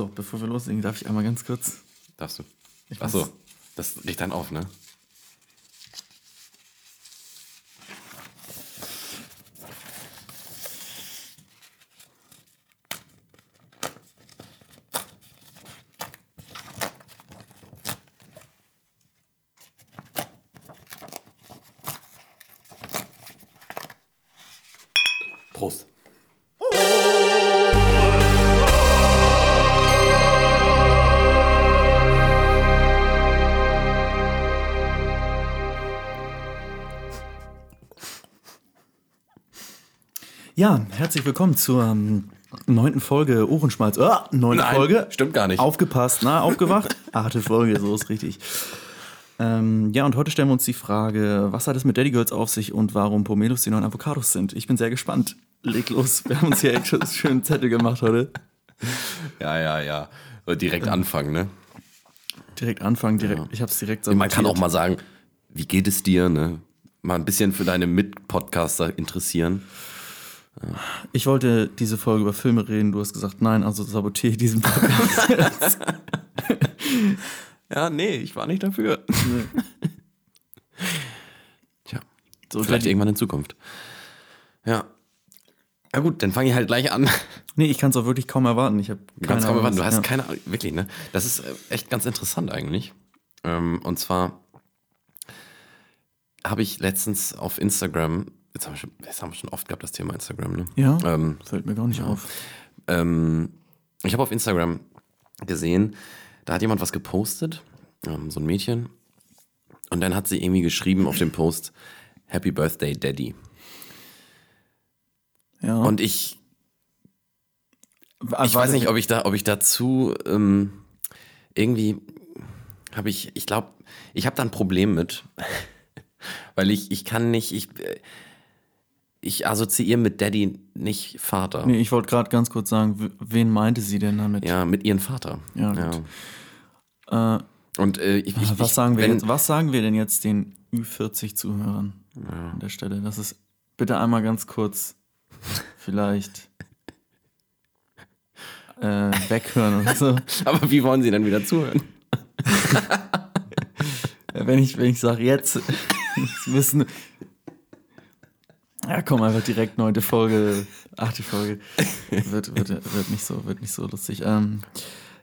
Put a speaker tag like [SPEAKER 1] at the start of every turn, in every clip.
[SPEAKER 1] So, bevor wir loslegen, darf ich einmal ganz kurz.
[SPEAKER 2] Darfst du?
[SPEAKER 1] Ich
[SPEAKER 2] Achso, das riecht dann auf, ne?
[SPEAKER 1] Herzlich willkommen zur ähm, neunten Folge Ohrenschmalz. Ah, neunte
[SPEAKER 2] Nein,
[SPEAKER 1] Folge.
[SPEAKER 2] stimmt gar nicht.
[SPEAKER 1] Aufgepasst, na, aufgewacht. Achte Folge, so ist richtig. Ähm, ja, und heute stellen wir uns die Frage, was hat es mit Daddy Girls auf sich und warum Pomelos die neuen Avocados sind? Ich bin sehr gespannt. Leg los, wir haben uns hier echt schon einen schönen Zettel gemacht heute.
[SPEAKER 2] Ja, ja, ja. Direkt anfangen, ne?
[SPEAKER 1] Direkt anfangen, direkt. Ich habe es direkt so
[SPEAKER 2] Man kann auch mal sagen, wie geht es dir, ne? Mal ein bisschen für deine Mitpodcaster interessieren.
[SPEAKER 1] Ich wollte diese Folge über Filme reden. Du hast gesagt, nein, also sabotiere ich diesen Podcast.
[SPEAKER 2] Ja, nee, ich war nicht dafür. Tja,
[SPEAKER 1] So,
[SPEAKER 2] vielleicht irgendwann in Zukunft. Ja. Ja gut, dann fange ich halt gleich an.
[SPEAKER 1] Nee, ich kann es auch wirklich kaum erwarten. Ich habe
[SPEAKER 2] Du kannst kaum erwarten, du hast
[SPEAKER 1] ja.
[SPEAKER 2] keine Ahnung, wirklich, ne? Das ist äh, echt ganz interessant eigentlich. Ähm, und zwar habe ich letztens auf Instagram, jetzt haben, wir schon, jetzt haben wir schon oft gehabt, das Thema Instagram, ne?
[SPEAKER 1] Ja,
[SPEAKER 2] Ähm,
[SPEAKER 1] fällt mir gar nicht auf.
[SPEAKER 2] ähm, ich habe auf Instagram gesehen, da hat jemand was gepostet, ähm, so ein Mädchen. Und dann hat sie irgendwie geschrieben auf dem Post, Happy Birthday, Daddy.
[SPEAKER 1] Ja.
[SPEAKER 2] Und ich Ich weiß nicht, ob ich da, ob ich dazu ähm, irgendwie habe ich, ich glaube, ich habe da ein Problem mit, weil ich, ich kann nicht, ich, äh, ich assoziiere mit Daddy nicht Vater.
[SPEAKER 1] Nee, ich wollte gerade ganz kurz sagen, wen meinte sie denn damit?
[SPEAKER 2] Ja, mit ihren Vater.
[SPEAKER 1] Ja, gut.
[SPEAKER 2] Ja.
[SPEAKER 1] Äh,
[SPEAKER 2] Und äh, ich, ich,
[SPEAKER 1] was, sagen wir
[SPEAKER 2] wenn,
[SPEAKER 1] jetzt, was sagen wir denn jetzt den Ü40-Zuhörern an der Stelle? Das ist bitte einmal ganz kurz vielleicht äh, weghören oder so.
[SPEAKER 2] Aber wie wollen Sie dann wieder zuhören?
[SPEAKER 1] Ja, Wenn ich, wenn ich sage jetzt, müssen. Ja, komm, einfach direkt neunte Folge, achte Folge. Wird, wird, wird, nicht, so, wird nicht so lustig. Ähm,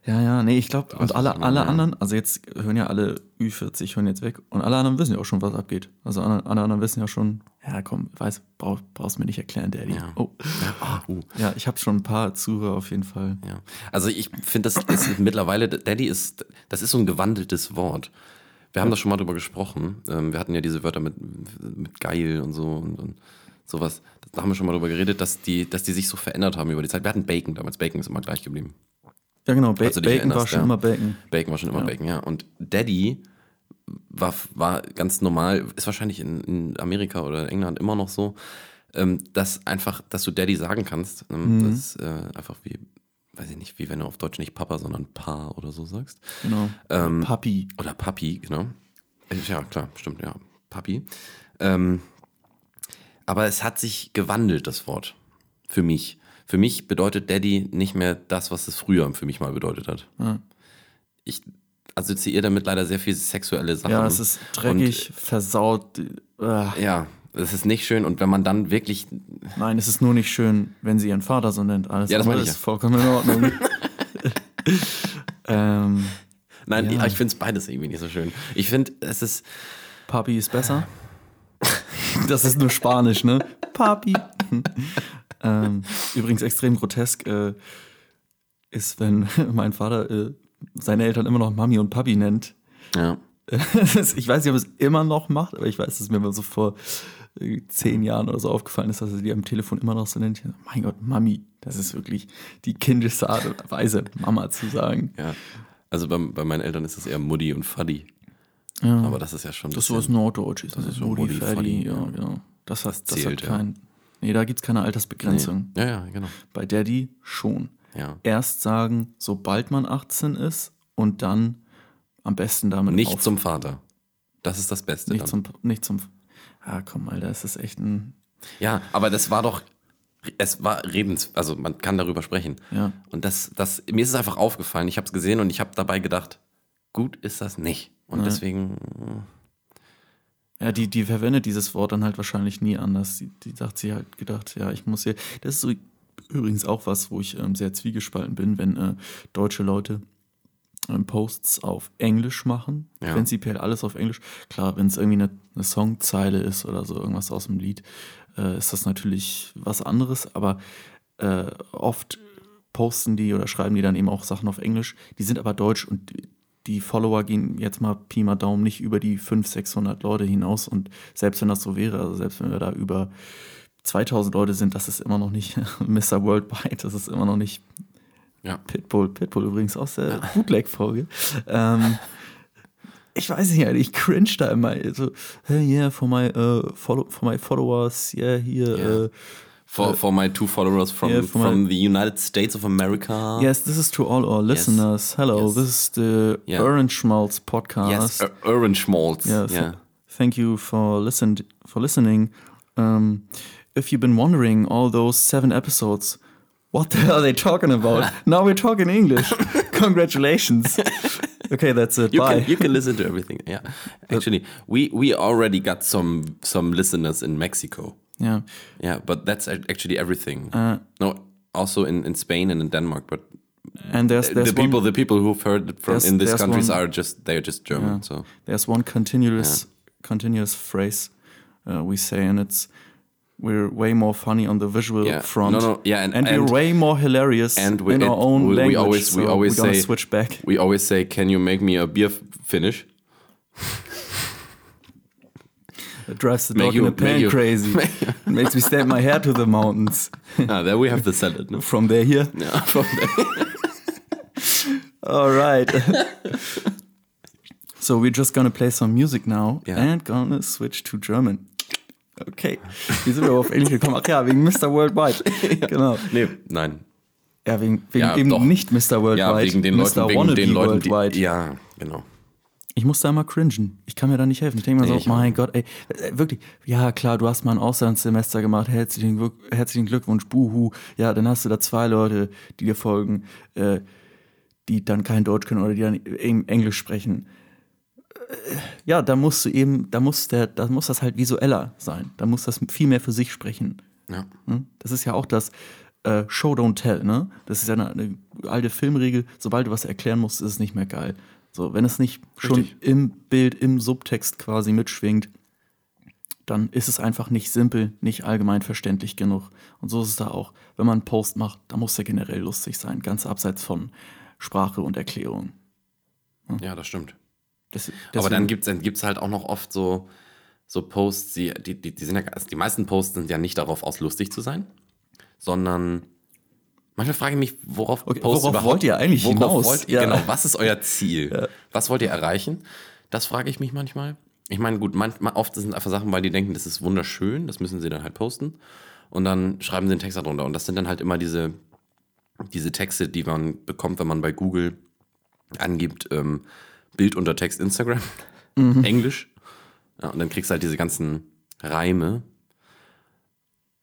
[SPEAKER 1] ja, ja, nee, ich glaube, und alle, alle
[SPEAKER 2] ja.
[SPEAKER 1] anderen, also jetzt hören ja alle Ü40, hören jetzt weg. Und alle anderen wissen ja auch schon, was abgeht. Also alle, alle anderen wissen ja schon, ja, komm, weiß, brauch, brauchst mir nicht erklären, Daddy.
[SPEAKER 2] Ja.
[SPEAKER 1] Oh.
[SPEAKER 2] Ja, uh,
[SPEAKER 1] Ja, ich habe schon ein paar Zuhörer auf jeden Fall.
[SPEAKER 2] ja. Also ich finde, das ist mittlerweile, Daddy ist, das ist so ein gewandeltes Wort. Wir haben da schon mal drüber gesprochen. Ähm, wir hatten ja diese Wörter mit, mit geil und so und, und sowas. Da haben wir schon mal drüber geredet, dass die, dass die sich so verändert haben über die Zeit. Wir hatten Bacon damals. Bacon ist immer gleich geblieben.
[SPEAKER 1] Ja, genau, ba
[SPEAKER 2] dich
[SPEAKER 1] Bacon war schon
[SPEAKER 2] ja.
[SPEAKER 1] immer Bacon.
[SPEAKER 2] Bacon war schon immer Bacon, ja. Und Daddy war, war ganz normal, ist wahrscheinlich in, in Amerika oder England immer noch so, ähm, dass einfach, dass du Daddy sagen kannst. Ähm, Das ist äh, einfach wie, weiß ich nicht, wie wenn du auf Deutsch nicht Papa, sondern Pa oder so sagst.
[SPEAKER 1] Genau.
[SPEAKER 2] Ähm,
[SPEAKER 1] Papi.
[SPEAKER 2] Oder Papi, genau. Äh, Ja, klar, stimmt, ja. Papi. Ähm, aber es hat sich gewandelt, das Wort. Für mich. Für mich bedeutet Daddy nicht mehr das, was es früher für mich mal bedeutet hat.
[SPEAKER 1] Ja.
[SPEAKER 2] Ich assoziiere damit leider sehr viel sexuelle Sachen.
[SPEAKER 1] Ja, es ist dreckig, versaut. Äh,
[SPEAKER 2] Und, ja, es ist nicht schön. Und wenn man dann wirklich.
[SPEAKER 1] Nein, es ist nur nicht schön, wenn sie ihren Vater so nennt. Alles
[SPEAKER 2] Ja, das
[SPEAKER 1] andere
[SPEAKER 2] ich
[SPEAKER 1] ist
[SPEAKER 2] ja.
[SPEAKER 1] vollkommen in Ordnung. ähm,
[SPEAKER 2] Nein,
[SPEAKER 1] Ja.
[SPEAKER 2] ich finde es beides irgendwie nicht so schön. Ich finde, es ist.
[SPEAKER 1] Papi ist besser. Das ist nur Spanisch, ne? Papi. ähm, übrigens extrem grotesk äh, ist, wenn mein Vater äh, seine Eltern immer noch Mami und Papi nennt.
[SPEAKER 2] Ja.
[SPEAKER 1] ich weiß nicht, ob er es immer noch macht, aber ich weiß, dass mir mal so vor äh, zehn Jahren oder so aufgefallen ist, dass er die am Telefon immer noch so nennt. Mein Gott, Mami, das ist wirklich die kindischste Art und Weise, Mama zu sagen.
[SPEAKER 2] ja. Also bei, bei meinen Eltern ist es eher Mutti und Faddy.
[SPEAKER 1] Ja.
[SPEAKER 2] Aber das ist ja schon.
[SPEAKER 1] Das ist so
[SPEAKER 2] bisschen-
[SPEAKER 1] was Norddeutsches. Das ist
[SPEAKER 2] so
[SPEAKER 1] Mutti, Faddy,
[SPEAKER 2] Faddy,
[SPEAKER 1] ja,
[SPEAKER 2] ja.
[SPEAKER 1] genau. Das hat, das
[SPEAKER 2] zählt,
[SPEAKER 1] hat
[SPEAKER 2] ja.
[SPEAKER 1] kein. Nee, da gibt es keine Altersbegrenzung.
[SPEAKER 2] Ja, ja, genau.
[SPEAKER 1] Bei Daddy schon.
[SPEAKER 2] Ja.
[SPEAKER 1] Erst sagen, sobald man 18 ist und dann am besten damit
[SPEAKER 2] Nicht
[SPEAKER 1] auf-
[SPEAKER 2] zum Vater. Das ist das Beste.
[SPEAKER 1] nicht
[SPEAKER 2] dann.
[SPEAKER 1] zum nicht zum Ah, komm, Alter, das ist echt ein
[SPEAKER 2] Ja, aber das war doch, Es war redens, also man kann darüber sprechen.
[SPEAKER 1] Ja.
[SPEAKER 2] Und das, das, mir ist es einfach aufgefallen. Ich habe es gesehen und ich habe dabei gedacht, gut ist das nicht. Und deswegen,
[SPEAKER 1] Ja, die, die verwendet dieses Wort dann halt wahrscheinlich nie anders. Die, die sagt sie halt gedacht, ja, ich muss hier. Das ist so übrigens auch was, wo ich ähm, sehr zwiegespalten bin, wenn äh, deutsche Leute ähm, Posts auf Englisch machen.
[SPEAKER 2] Ja.
[SPEAKER 1] Prinzipiell alles auf Englisch. Klar, wenn es irgendwie eine, eine Songzeile ist oder so, irgendwas aus dem Lied, äh, ist das natürlich was anderes, aber äh, oft posten die oder schreiben die dann eben auch Sachen auf Englisch. Die sind aber deutsch und die- Follower gehen jetzt mal Pi mal Daumen nicht über die 500, 600 Leute hinaus. Und selbst wenn das so wäre, also selbst wenn wir da über 2000 Leute sind, das ist immer noch nicht Mr. Worldwide, das ist immer noch nicht
[SPEAKER 2] ja.
[SPEAKER 1] Pitbull. Pitbull übrigens aus der Bootleg-Folge. Ähm, ich weiß nicht, ich cringe da immer. So, hey, yeah, for my, uh, follow, for my followers, yeah, hier.
[SPEAKER 2] Ja.
[SPEAKER 1] Uh,
[SPEAKER 2] For, for my two followers from,
[SPEAKER 1] Yeah, for my-
[SPEAKER 2] from the United States of America.
[SPEAKER 1] yes, this is to all our listeners. Hello,
[SPEAKER 2] Yes.
[SPEAKER 1] this is the
[SPEAKER 2] Yeah.
[SPEAKER 1] Orange Schmaltz podcast.
[SPEAKER 2] Yes, Orange Malts.
[SPEAKER 1] Yeah,
[SPEAKER 2] Yeah.
[SPEAKER 1] thank you for listened for listening. Um, if you've been wondering all those seven episodes, what the hell are they talking about? now we're talking English. Congratulations. Okay, that's it.
[SPEAKER 2] You
[SPEAKER 1] Bye.
[SPEAKER 2] can, you can listen to everything. Yeah. Actually, we, we already got some some listeners in Mexico.
[SPEAKER 1] Yeah.
[SPEAKER 2] Yeah, but that's actually everything.
[SPEAKER 1] Uh,
[SPEAKER 2] no, also in, in Spain and in Denmark, but
[SPEAKER 1] and there's there's
[SPEAKER 2] the people
[SPEAKER 1] one,
[SPEAKER 2] the people who've heard it from in these countries
[SPEAKER 1] one-
[SPEAKER 2] are just they're just German.
[SPEAKER 1] Yeah.
[SPEAKER 2] So
[SPEAKER 1] there's one continuous continuous phrase uh, we say, and it's we're way more funny on the visual
[SPEAKER 2] Yeah.
[SPEAKER 1] front.
[SPEAKER 2] No, no, yeah, and-
[SPEAKER 1] and,
[SPEAKER 2] and-
[SPEAKER 1] we're way more hilarious
[SPEAKER 2] and we-
[SPEAKER 1] in our own
[SPEAKER 2] we- we
[SPEAKER 1] language.
[SPEAKER 2] always- we
[SPEAKER 1] so
[SPEAKER 2] always say-
[SPEAKER 1] switch back.
[SPEAKER 2] we always say, "Can you make me a beer finish?"
[SPEAKER 1] It drives the
[SPEAKER 2] Make
[SPEAKER 1] dog
[SPEAKER 2] you-
[SPEAKER 1] in
[SPEAKER 2] make
[SPEAKER 1] pan
[SPEAKER 2] you-
[SPEAKER 1] crazy. It makes me stand my hair to the mountains.
[SPEAKER 2] ah, there we have the salad. No?
[SPEAKER 1] From there here.
[SPEAKER 2] Yeah, from there.
[SPEAKER 1] All right. so we're just gonna play some music now
[SPEAKER 2] Ja.
[SPEAKER 1] and gonna switch to German. Okay. Wie sind wir auf Englisch gekommen? Ach ja, wegen Mr. Worldwide. Genau.
[SPEAKER 2] nee, nein.
[SPEAKER 1] Ja, wegen, wegen
[SPEAKER 2] Ja,
[SPEAKER 1] eben
[SPEAKER 2] doch.
[SPEAKER 1] nicht Mr. Worldwide.
[SPEAKER 2] Ja, wegen den
[SPEAKER 1] Mr.
[SPEAKER 2] Leuten, wegen
[SPEAKER 1] Wannabe
[SPEAKER 2] den Leuten, die, ja, genau.
[SPEAKER 1] Ich muss da immer cringen. Ich kann mir da nicht helfen. Ich denke mir so,
[SPEAKER 2] ich
[SPEAKER 1] mein Gott, ey, äh, wirklich, ja klar, du hast mal ein Auslandssemester gemacht, herzlichen, herzlichen Glückwunsch, buhu. Ja, dann hast du da zwei Leute, die dir folgen, äh, die dann kein Deutsch können oder die dann eben Englisch sprechen. Äh, Ja, da musst du eben, da muss der, da muss das halt visueller sein. Da muss das viel mehr für sich sprechen.
[SPEAKER 2] Ja.
[SPEAKER 1] Ne? Das ist ja auch das äh, Show Don't Tell, ne? Das ist ja eine, eine alte Filmregel. Sobald du was erklären musst, ist es nicht mehr geil. So, wenn es nicht schon
[SPEAKER 2] Richtig.
[SPEAKER 1] im Bild, im Subtext quasi mitschwingt, dann ist es einfach nicht simpel, nicht allgemein verständlich genug. Und so ist es da auch. Wenn man einen Post macht, da muss er generell lustig sein, ganz abseits von Sprache und Erklärung.
[SPEAKER 2] ja, das stimmt.
[SPEAKER 1] Das,
[SPEAKER 2] Aber dann gibt es dann gibt's halt auch noch oft so, so Posts, die, die, die sind ja, also die meisten Posts sind ja nicht darauf aus, lustig zu sein, sondern manchmal frage ich mich, worauf
[SPEAKER 1] Okay, worauf wollt ihr eigentlich
[SPEAKER 2] worauf
[SPEAKER 1] hinaus?
[SPEAKER 2] Wollt, ihr-
[SPEAKER 1] Ja.
[SPEAKER 2] Genau, was ist euer Ziel? Was wollt ihr erreichen? Das frage ich mich manchmal. Ich meine, gut, manchmal, oft sind einfach Sachen, weil die denken, das ist wunderschön, das müssen sie dann halt posten. Und dann schreiben sie einen Text darunter. Und das sind dann halt immer diese, diese Texte, die man bekommt, wenn man bei Google angibt, ähm, Bild unter Text Instagram, Englisch. Ja, und dann kriegst du halt diese ganzen Reime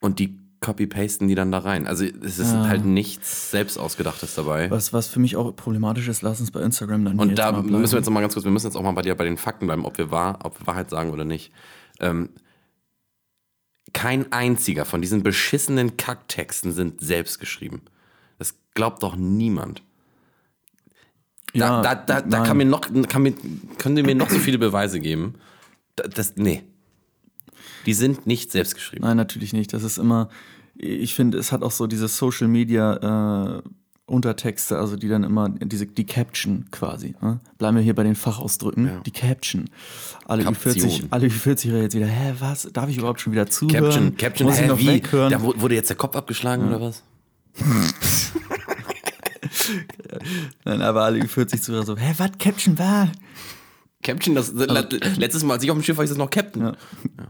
[SPEAKER 2] und die copy-pasten die dann da rein. Also es ist halt nichts selbst ausgedachtes dabei.
[SPEAKER 1] was, was für mich auch problematisch ist, lass uns bei Instagram dann
[SPEAKER 2] Und da müssen wir jetzt noch mal ganz kurz, wir müssen jetzt auch mal bei dir bei den Fakten bleiben, ob wir wahr, ob wir Wahrheit sagen oder nicht. Ähm, kein einziger von diesen beschissenen Kacktexten sind selbst geschrieben. Das glaubt doch niemand. Da,
[SPEAKER 1] Ja,
[SPEAKER 2] da, da, da kann mir noch, kann mir, können mir noch so viele Beweise geben. Da- Das, nee. Die sind nicht selbst geschrieben.
[SPEAKER 1] Nein, natürlich nicht. Das ist immer, ich finde, es hat auch so diese Social Media äh, Untertexte, also die dann immer, diese, die Caption quasi. Ne? Bleiben wir hier bei den Fachausdrücken.
[SPEAKER 2] Ja.
[SPEAKER 1] Die Caption. Alle
[SPEAKER 2] Kaption.
[SPEAKER 1] Ü40, alle Ü40 jetzt wieder, hä, was? Darf ich überhaupt schon wieder zuhören?
[SPEAKER 2] Caption, Caption,
[SPEAKER 1] Muss ich
[SPEAKER 2] hä,
[SPEAKER 1] noch
[SPEAKER 2] wie?
[SPEAKER 1] weghören?
[SPEAKER 2] Da wu- wurde jetzt der Kopf abgeschlagen oder was?
[SPEAKER 1] Nein, aber alle Ü40 Zuhörer so, hä, was? Caption war?
[SPEAKER 2] Captain, das, letztes Mal, als ich auf dem Schiff war, ist das noch Captain.
[SPEAKER 1] Ja.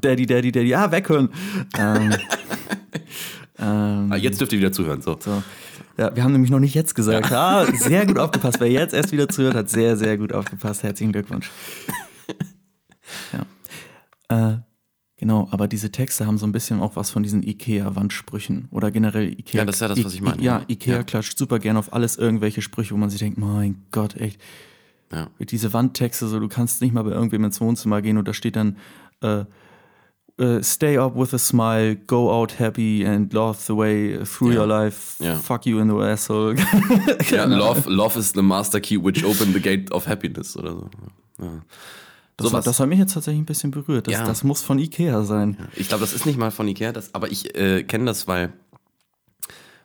[SPEAKER 1] Daddy, Daddy, Daddy, ah, weghören. ähm, ähm,
[SPEAKER 2] Ah, jetzt dürft ihr wieder zuhören. So.
[SPEAKER 1] So. Ja, wir haben nämlich noch nicht jetzt gesagt. Ah, sehr gut aufgepasst. Wer jetzt erst wieder zuhört, hat sehr, sehr gut aufgepasst. Herzlichen Glückwunsch. Ja. Äh, Genau, aber diese Texte haben so ein bisschen auch was von diesen Ikea-Wandsprüchen oder generell Ikea.
[SPEAKER 2] Ja, das ist ja das, was ich meine,
[SPEAKER 1] Ja,
[SPEAKER 2] ja.
[SPEAKER 1] Ikea
[SPEAKER 2] Ja.
[SPEAKER 1] klatscht super gerne auf alles irgendwelche Sprüche, wo man sich denkt, mein Gott, echt.
[SPEAKER 2] Ja.
[SPEAKER 1] Diese Wandtexte, so du kannst nicht mal bei irgendwem ins Wohnzimmer gehen und da steht dann äh, äh, Stay up with a smile, go out happy and love the way through
[SPEAKER 2] Ja.
[SPEAKER 1] your life.
[SPEAKER 2] Ja.
[SPEAKER 1] Fuck you in the asshole.
[SPEAKER 2] Ja, love, love is the master key which opened the gate of happiness oder so. Ja.
[SPEAKER 1] Das,
[SPEAKER 2] Sowas.
[SPEAKER 1] hat, das hat mich jetzt tatsächlich ein bisschen berührt. Das, das muss von Ikea sein.
[SPEAKER 2] Ich glaube, das ist nicht mal von Ikea, das, aber ich äh, kenne das, weil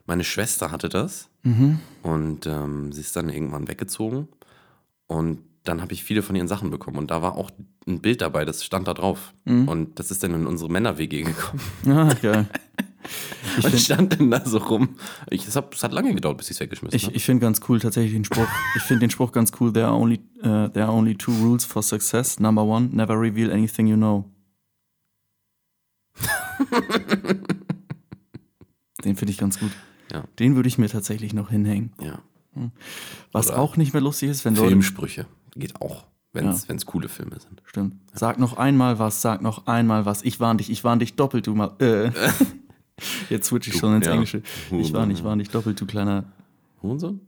[SPEAKER 2] meine Schwester hatte das und ähm, sie ist dann irgendwann weggezogen und dann habe ich viele von ihren Sachen bekommen und da war auch ein Bild dabei, das stand da drauf und das ist dann in unsere Männer-WG gekommen
[SPEAKER 1] Ah, geil. Ich
[SPEAKER 2] und stand dann da so rum. Ich, das hat, das hat lange gedauert, bis ich es weggeschmissen
[SPEAKER 1] Ich,
[SPEAKER 2] habe.
[SPEAKER 1] ich finde ganz cool tatsächlich den Spruch. Ich finde den Spruch ganz cool. There are only uh, there are only two rules for success. Number one, never reveal anything you know. den finde ich ganz gut.
[SPEAKER 2] Ja.
[SPEAKER 1] Den würde ich mir tatsächlich noch hinhängen.
[SPEAKER 2] Ja.
[SPEAKER 1] Was
[SPEAKER 2] Oder
[SPEAKER 1] auch nicht mehr lustig ist, wenn Leute.
[SPEAKER 2] Filmsprüche geht auch, wenn es
[SPEAKER 1] Ja.
[SPEAKER 2] coole Filme sind.
[SPEAKER 1] Stimmt. Sag noch einmal was, sag noch einmal was. Ich warn dich, ich warn dich doppelt, du mal. Äh. Jetzt switch ich schon ins
[SPEAKER 2] ja.
[SPEAKER 1] Englische. Ich warn, ich warn dich doppelt, du kleiner.
[SPEAKER 2] Hurensohn?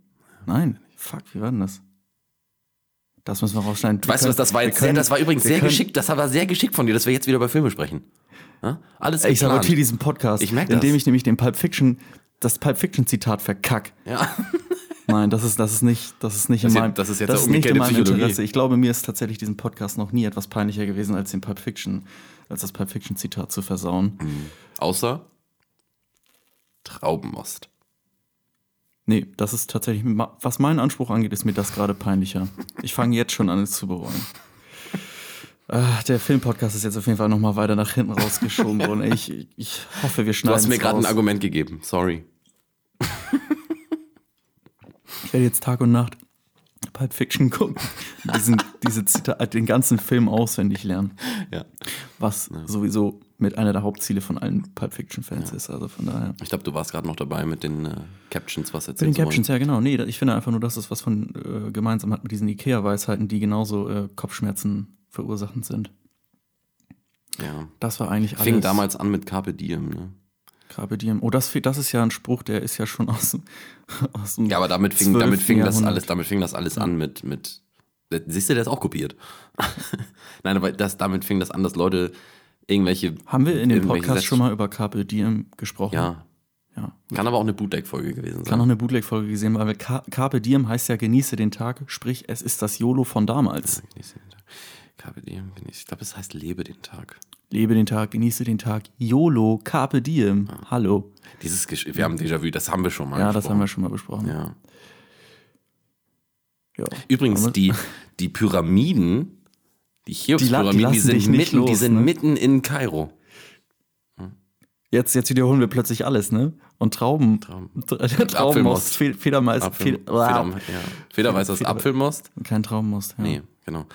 [SPEAKER 1] Nein, fuck, wie war denn das? Das müssen wir rausschneiden. Wir
[SPEAKER 2] Weißt du was, das war jetzt
[SPEAKER 1] können-
[SPEAKER 2] das war übrigens sehr
[SPEAKER 1] können-
[SPEAKER 2] geschickt, das war sehr geschickt von dir, dass wir jetzt wieder über Filme sprechen. Ja? Alles
[SPEAKER 1] Ich sabotiere diesen Podcast,
[SPEAKER 2] Ich merk das.
[SPEAKER 1] indem ich nämlich den Pulp Fiction, das Pulp Fiction Zitat verkack.
[SPEAKER 2] Ja.
[SPEAKER 1] Nein, das ist, das ist nicht, das ist nicht
[SPEAKER 2] Das
[SPEAKER 1] in meinem,
[SPEAKER 2] das ist jetzt
[SPEAKER 1] das ist nicht in meinem. Interesse. Ich glaube, mir ist tatsächlich diesen Podcast noch nie etwas peinlicher gewesen, als den Pulp Fiction, als das Pulp Fiction Zitat zu versauen.
[SPEAKER 2] Außer Traubenmost.
[SPEAKER 1] Nee, das ist tatsächlich, was meinen Anspruch angeht, ist mir das gerade peinlicher. Ich fange jetzt schon an, es zu bereuen. Ah, der Filmpodcast ist jetzt auf jeden Fall nochmal weiter nach hinten rausgeschoben worden. Ich, ich hoffe, wir
[SPEAKER 2] Du
[SPEAKER 1] schneiden
[SPEAKER 2] hast mir gerade ein. Argument gegeben, sorry.
[SPEAKER 1] Ich werde jetzt Tag und Nacht Pulp Fiction gucken. Diesen, diese Zitat, den ganzen Film auswendig lernen.
[SPEAKER 2] Ja.
[SPEAKER 1] Was sowieso mit einer der Hauptziele von allen Pulp Fiction-Fans ist. Also von daher.
[SPEAKER 2] Ich glaube, du warst gerade noch dabei mit den äh, Captions, was
[SPEAKER 1] Mit
[SPEAKER 2] erzählt
[SPEAKER 1] den Captions, ja genau. Nee, ich finde einfach nur, dass es was von äh, gemeinsam hat mit diesen Ikea-Weisheiten, die genauso äh, Kopfschmerzen verursachend sind.
[SPEAKER 2] Ja.
[SPEAKER 1] Das war eigentlich alles.
[SPEAKER 2] Fing damals an mit Carpe Diem, ne?
[SPEAKER 1] Carpe Diem. Oh, das, das ist ja ein Spruch, der ist ja schon aus, dem- aus dem
[SPEAKER 2] Ja, aber damit fing,
[SPEAKER 1] 12.
[SPEAKER 2] damit fing das alles, damit fing das alles an mit, mit. Siehst du, der ist auch kopiert. Nein, aber das, damit fing das an, dass Leute irgendwelche.
[SPEAKER 1] Haben wir in dem Podcast
[SPEAKER 2] Sätze-
[SPEAKER 1] schon mal über Carpe Diem gesprochen?
[SPEAKER 2] Ja.
[SPEAKER 1] ja.
[SPEAKER 2] Kann aber auch eine Bootleg-Folge gewesen sein.
[SPEAKER 1] Kann noch eine Bootleg-Folge gesehen, weil Car Carpe Diem heißt ja genieße den Tag, sprich es ist das YOLO von damals.
[SPEAKER 2] Genieße den Tag. Carpe Diem, genieße. Ich glaube, es heißt lebe den Tag.
[SPEAKER 1] Lebe den Tag, genieße den Tag, YOLO, Carpe Diem. Hallo.
[SPEAKER 2] Dieses Gesch wir haben Déjà-vu, das haben wir schon mal.
[SPEAKER 1] Ja, das haben wir
[SPEAKER 2] besprochen.
[SPEAKER 1] schon mal besprochen.
[SPEAKER 2] Ja.
[SPEAKER 1] Ja.
[SPEAKER 2] Übrigens, die, die Pyramiden, die
[SPEAKER 1] Die die
[SPEAKER 2] Cheops-Pyramiden, die,
[SPEAKER 1] dich
[SPEAKER 2] sind, mitten, die sind
[SPEAKER 1] ne?
[SPEAKER 2] mitten in Kairo.
[SPEAKER 1] Jetzt, jetzt wiederholen wir plötzlich alles, ne? Und Trauben.
[SPEAKER 2] Traum-
[SPEAKER 1] Traubenmost. Fe Federmais,
[SPEAKER 2] Apfel,
[SPEAKER 1] Feder,
[SPEAKER 2] Feder, ja. Federweiß aus
[SPEAKER 1] Feder-
[SPEAKER 2] Apfelmost?
[SPEAKER 1] Kein Traubenmost. Ja.
[SPEAKER 2] Nee, genau.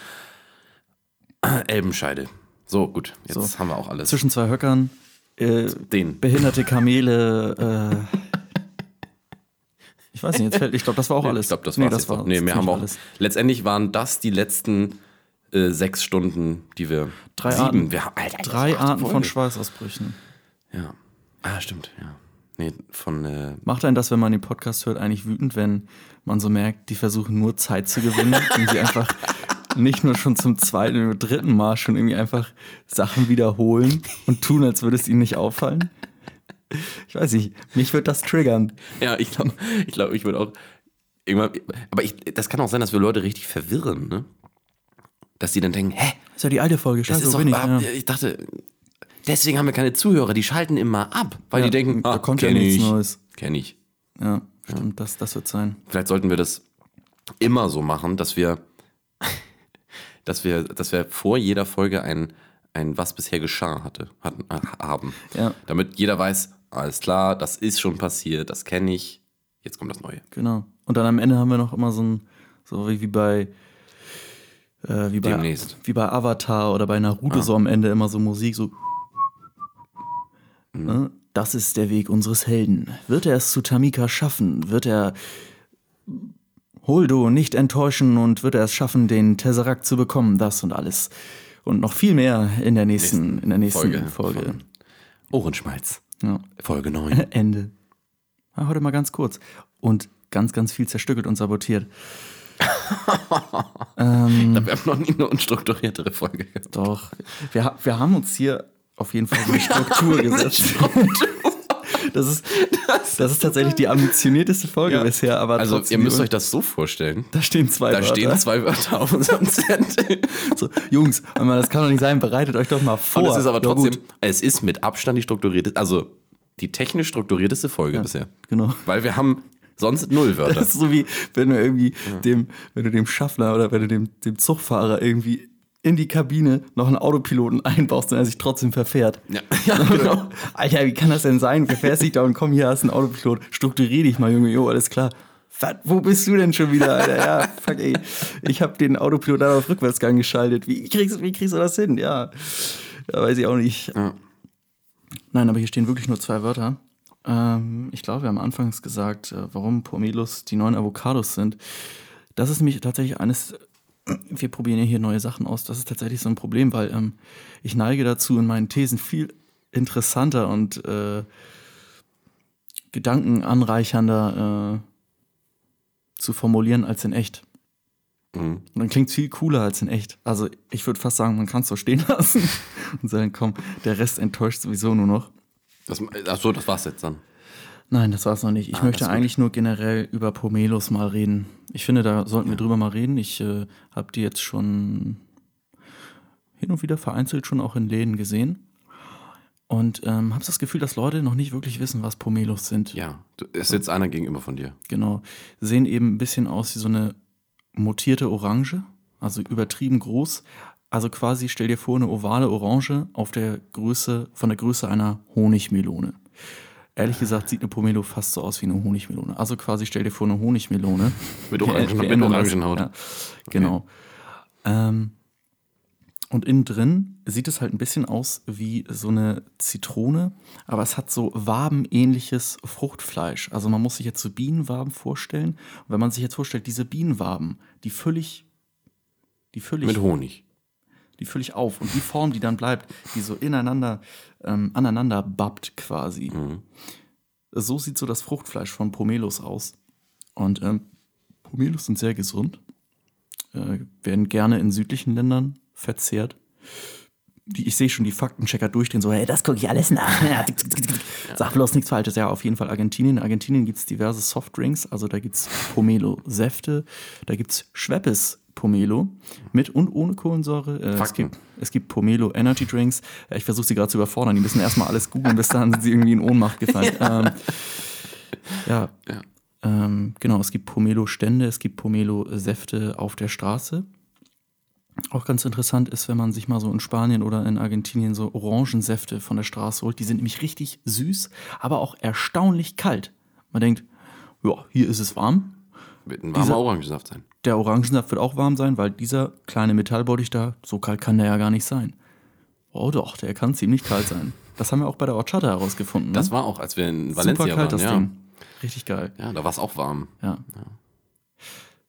[SPEAKER 2] Elbenscheide. So, gut, jetzt
[SPEAKER 1] So.
[SPEAKER 2] haben wir auch alles.
[SPEAKER 1] Zwischen zwei Höckern, äh,
[SPEAKER 2] Den.
[SPEAKER 1] behinderte Kamele, äh, ich weiß nicht, jetzt fällt, ich glaube, das war auch alles.
[SPEAKER 2] Ich glaube, das
[SPEAKER 1] nee, das war.
[SPEAKER 2] Nee, wir haben auch.
[SPEAKER 1] alles.
[SPEAKER 2] Letztendlich waren das die letzten äh, sechs Stunden, die wir.
[SPEAKER 1] Drei
[SPEAKER 2] sieben.
[SPEAKER 1] Arten,
[SPEAKER 2] Wir, haben- Alter,
[SPEAKER 1] drei Arten von
[SPEAKER 2] Folge.
[SPEAKER 1] Schweißausbrüchen.
[SPEAKER 2] Ja. Ah, stimmt, ja. Nee, von. Äh,
[SPEAKER 1] Macht einen das, wenn man den Podcast hört, eigentlich wütend, wenn man so merkt, die versuchen nur Zeit zu gewinnen und sie einfach nicht nur schon zum zweiten oder dritten Mal schon irgendwie einfach Sachen wiederholen und tun, als würde es ihnen nicht auffallen? Ich weiß nicht, mich wird das triggern.
[SPEAKER 2] ja, ich glaube, ich, glaub, ich würde auch. Irgendwann, aber ich, das kann auch sein, dass wir Leute richtig verwirren, ne? Dass die dann denken, hä?
[SPEAKER 1] Das ist ja die alte Folge,
[SPEAKER 2] Das
[SPEAKER 1] scheiße,
[SPEAKER 2] ist
[SPEAKER 1] wo
[SPEAKER 2] doch,
[SPEAKER 1] ich? Ja.
[SPEAKER 2] ich dachte, deswegen haben wir keine Zuhörer, die schalten immer ab, weil
[SPEAKER 1] Ja,
[SPEAKER 2] die denken,
[SPEAKER 1] da
[SPEAKER 2] ah,
[SPEAKER 1] kommt ja nichts
[SPEAKER 2] ich,
[SPEAKER 1] Neues.
[SPEAKER 2] Kenn ich.
[SPEAKER 1] Ja, stimmt, Das, das wird sein.
[SPEAKER 2] Vielleicht sollten wir das immer so machen, dass wir, dass wir, dass wir vor jeder Folge ein, ein was bisher geschah hatte, hatten, äh, haben.
[SPEAKER 1] Ja.
[SPEAKER 2] Damit jeder weiß, alles klar, das ist schon passiert, das kenne ich. Jetzt kommt das Neue.
[SPEAKER 1] Genau. Und dann am Ende haben wir noch immer so ein, so wie, wie bei, äh, wie bei,
[SPEAKER 2] Demnächst.
[SPEAKER 1] wie bei Avatar oder bei Naruto so am Ende immer so Musik, so. Ne? Das ist der Weg unseres Helden. Wird er es zu Tamika schaffen? Wird er Holdo nicht enttäuschen und wird er es schaffen, den Tesseract zu bekommen? Das und alles. Und noch viel mehr in der nächsten, in der nächsten
[SPEAKER 2] Folge
[SPEAKER 1] Folge.
[SPEAKER 2] Ohrenschmalz.
[SPEAKER 1] Ja.
[SPEAKER 2] Folge 9.
[SPEAKER 1] Ende. Ja, heute mal ganz kurz. Und ganz, ganz viel zerstückelt und sabotiert. ähm,
[SPEAKER 2] Wir haben noch nie eine unstrukturiertere Folge gehabt.
[SPEAKER 1] doch. Wir, wir haben uns hier auf jeden Fall eine Struktur gesetzt. Das ist, das ist tatsächlich die ambitionierteste Folge
[SPEAKER 2] Ja.
[SPEAKER 1] bisher, aber
[SPEAKER 2] Also, ihr müsst euch das so vorstellen.
[SPEAKER 1] da stehen zwei
[SPEAKER 2] Da
[SPEAKER 1] Wörter.
[SPEAKER 2] stehen zwei Wörter auf unserem Zettel.
[SPEAKER 1] So, Jungs, das kann doch nicht sein, bereitet euch doch mal vor.
[SPEAKER 2] Und es ist aber
[SPEAKER 1] Ja,
[SPEAKER 2] trotzdem,
[SPEAKER 1] gut.
[SPEAKER 2] es ist mit Abstand die strukturierteste, also die technisch strukturierteste Folge bisher.
[SPEAKER 1] Genau.
[SPEAKER 2] Weil wir haben sonst null Wörter.
[SPEAKER 1] Das ist so wie, wenn du irgendwie dem, wenn du dem Schaffner oder wenn du dem, dem Zugfahrer irgendwie in die Kabine noch einen Autopiloten einbaust und er sich trotzdem verfährt.
[SPEAKER 2] Ja, ja genau.
[SPEAKER 1] Alter, wie kann das denn sein? Verfährst dich da und komm, hier hast du einen Autopilot. Strukturier dich mal, Junge. Jo, alles klar. Was, wo bist du denn schon wieder, Alter? Ja, fuck, ey. Ich habe den Autopilot dann auf Rückwärtsgang geschaltet. Wie kriegst, wie kriegst du das hin? Ja, ja weiß ich auch nicht.
[SPEAKER 2] Ja.
[SPEAKER 1] Nein, aber hier stehen wirklich nur zwei Wörter. Ähm, ich glaube, wir haben anfangs gesagt, äh, warum Pomelos die neuen Avocados sind. Das ist nämlich tatsächlich eines, wir probieren ja hier neue Sachen aus, das ist tatsächlich so ein Problem, weil ähm, ich neige dazu, in meinen Thesen viel interessanter und äh, gedankenanreichernder äh, zu formulieren als in echt.
[SPEAKER 2] Mhm.
[SPEAKER 1] Und dann klingt es viel cooler als in echt. Also ich würde fast sagen, man kann es so stehen lassen und sagen, komm, der Rest enttäuscht sowieso nur noch.
[SPEAKER 2] Das, achso, das war's jetzt dann.
[SPEAKER 1] Nein, das war's noch nicht. Ich
[SPEAKER 2] Ah,
[SPEAKER 1] möchte eigentlich nur generell über Pomelos mal reden. Ich finde, da sollten wir drüber mal reden. Ich äh, habe die jetzt schon hin und wieder vereinzelt schon auch in Läden gesehen. Und ähm, habe das Gefühl, dass Leute noch nicht wirklich wissen, was Pomelos sind.
[SPEAKER 2] Ja, es sitzt einer gegenüber von dir.
[SPEAKER 1] Genau. Sehen eben ein bisschen aus wie so eine mutierte Orange, also übertrieben groß. Also quasi stell dir vor, eine ovale Orange auf der Größe, von der Größe einer Honigmelone. Ehrlich gesagt sieht eine Pomelo fast so aus wie eine Honigmelone. Also quasi stell dir vor, eine Honigmelone.
[SPEAKER 2] Mit. Orangenhaut.
[SPEAKER 1] Ja, genau. Ähm, und innen drin sieht es halt ein bisschen aus wie so eine Zitrone, aber es hat so wabenähnliches Fruchtfleisch. Also man muss sich jetzt so Bienenwaben vorstellen. Und wenn man sich jetzt vorstellt, diese Bienenwaben, die völlig, die völlig,
[SPEAKER 2] Mit Honig.
[SPEAKER 1] Die völlig auf und die Form, die dann bleibt, die so ineinander, ähm, aneinander babbt quasi. So sieht so das Fruchtfleisch von Pomelos aus. Und ähm, Pomelos sind sehr gesund, äh, werden gerne in südlichen Ländern verzehrt. Die, ich sehe schon die Faktenchecker durchdrehen, so, hey, das gucke ich alles nach. Ja. Sag bloß nichts Falsches. Ja, auf jeden Fall Argentinien. In Argentinien gibt es diverse Softdrinks, also da gibt es Pomelo-Säfte, da gibt es Schweppes Pomelo mit und ohne Kohlensäure. Äh, es, gibt, es gibt Pomelo Energy Drinks. Ja, ich versuche sie gerade zu überfordern. Die müssen erstmal alles googeln, bis dahin sind sie irgendwie in Ohnmacht gefallen. Ähm, ja.
[SPEAKER 2] Ja.
[SPEAKER 1] Ähm, genau, es gibt Pomelo-Stände, es gibt Pomelo-Säfte auf der Straße. Auch ganz interessant ist, wenn man sich mal so in Spanien oder in Argentinien so Orangensäfte von der Straße holt. Die sind nämlich richtig süß, aber auch erstaunlich kalt. Man denkt, ja, hier ist es warm.
[SPEAKER 2] Wird ein warmer
[SPEAKER 1] Dieser-
[SPEAKER 2] Orangensaft sein.
[SPEAKER 1] Der Orangensaft wird auch warm sein, weil dieser kleine Metallbottich da, so kalt kann der ja gar nicht sein. Oh doch, der kann ziemlich kalt sein. Das haben wir auch bei der Orchata herausgefunden. Ne?
[SPEAKER 2] Das war auch, als wir in
[SPEAKER 1] super
[SPEAKER 2] Valencia
[SPEAKER 1] kalt,
[SPEAKER 2] waren.
[SPEAKER 1] das
[SPEAKER 2] Ja.
[SPEAKER 1] Ding. Richtig geil.
[SPEAKER 2] ja, da war es auch warm.
[SPEAKER 1] Ja.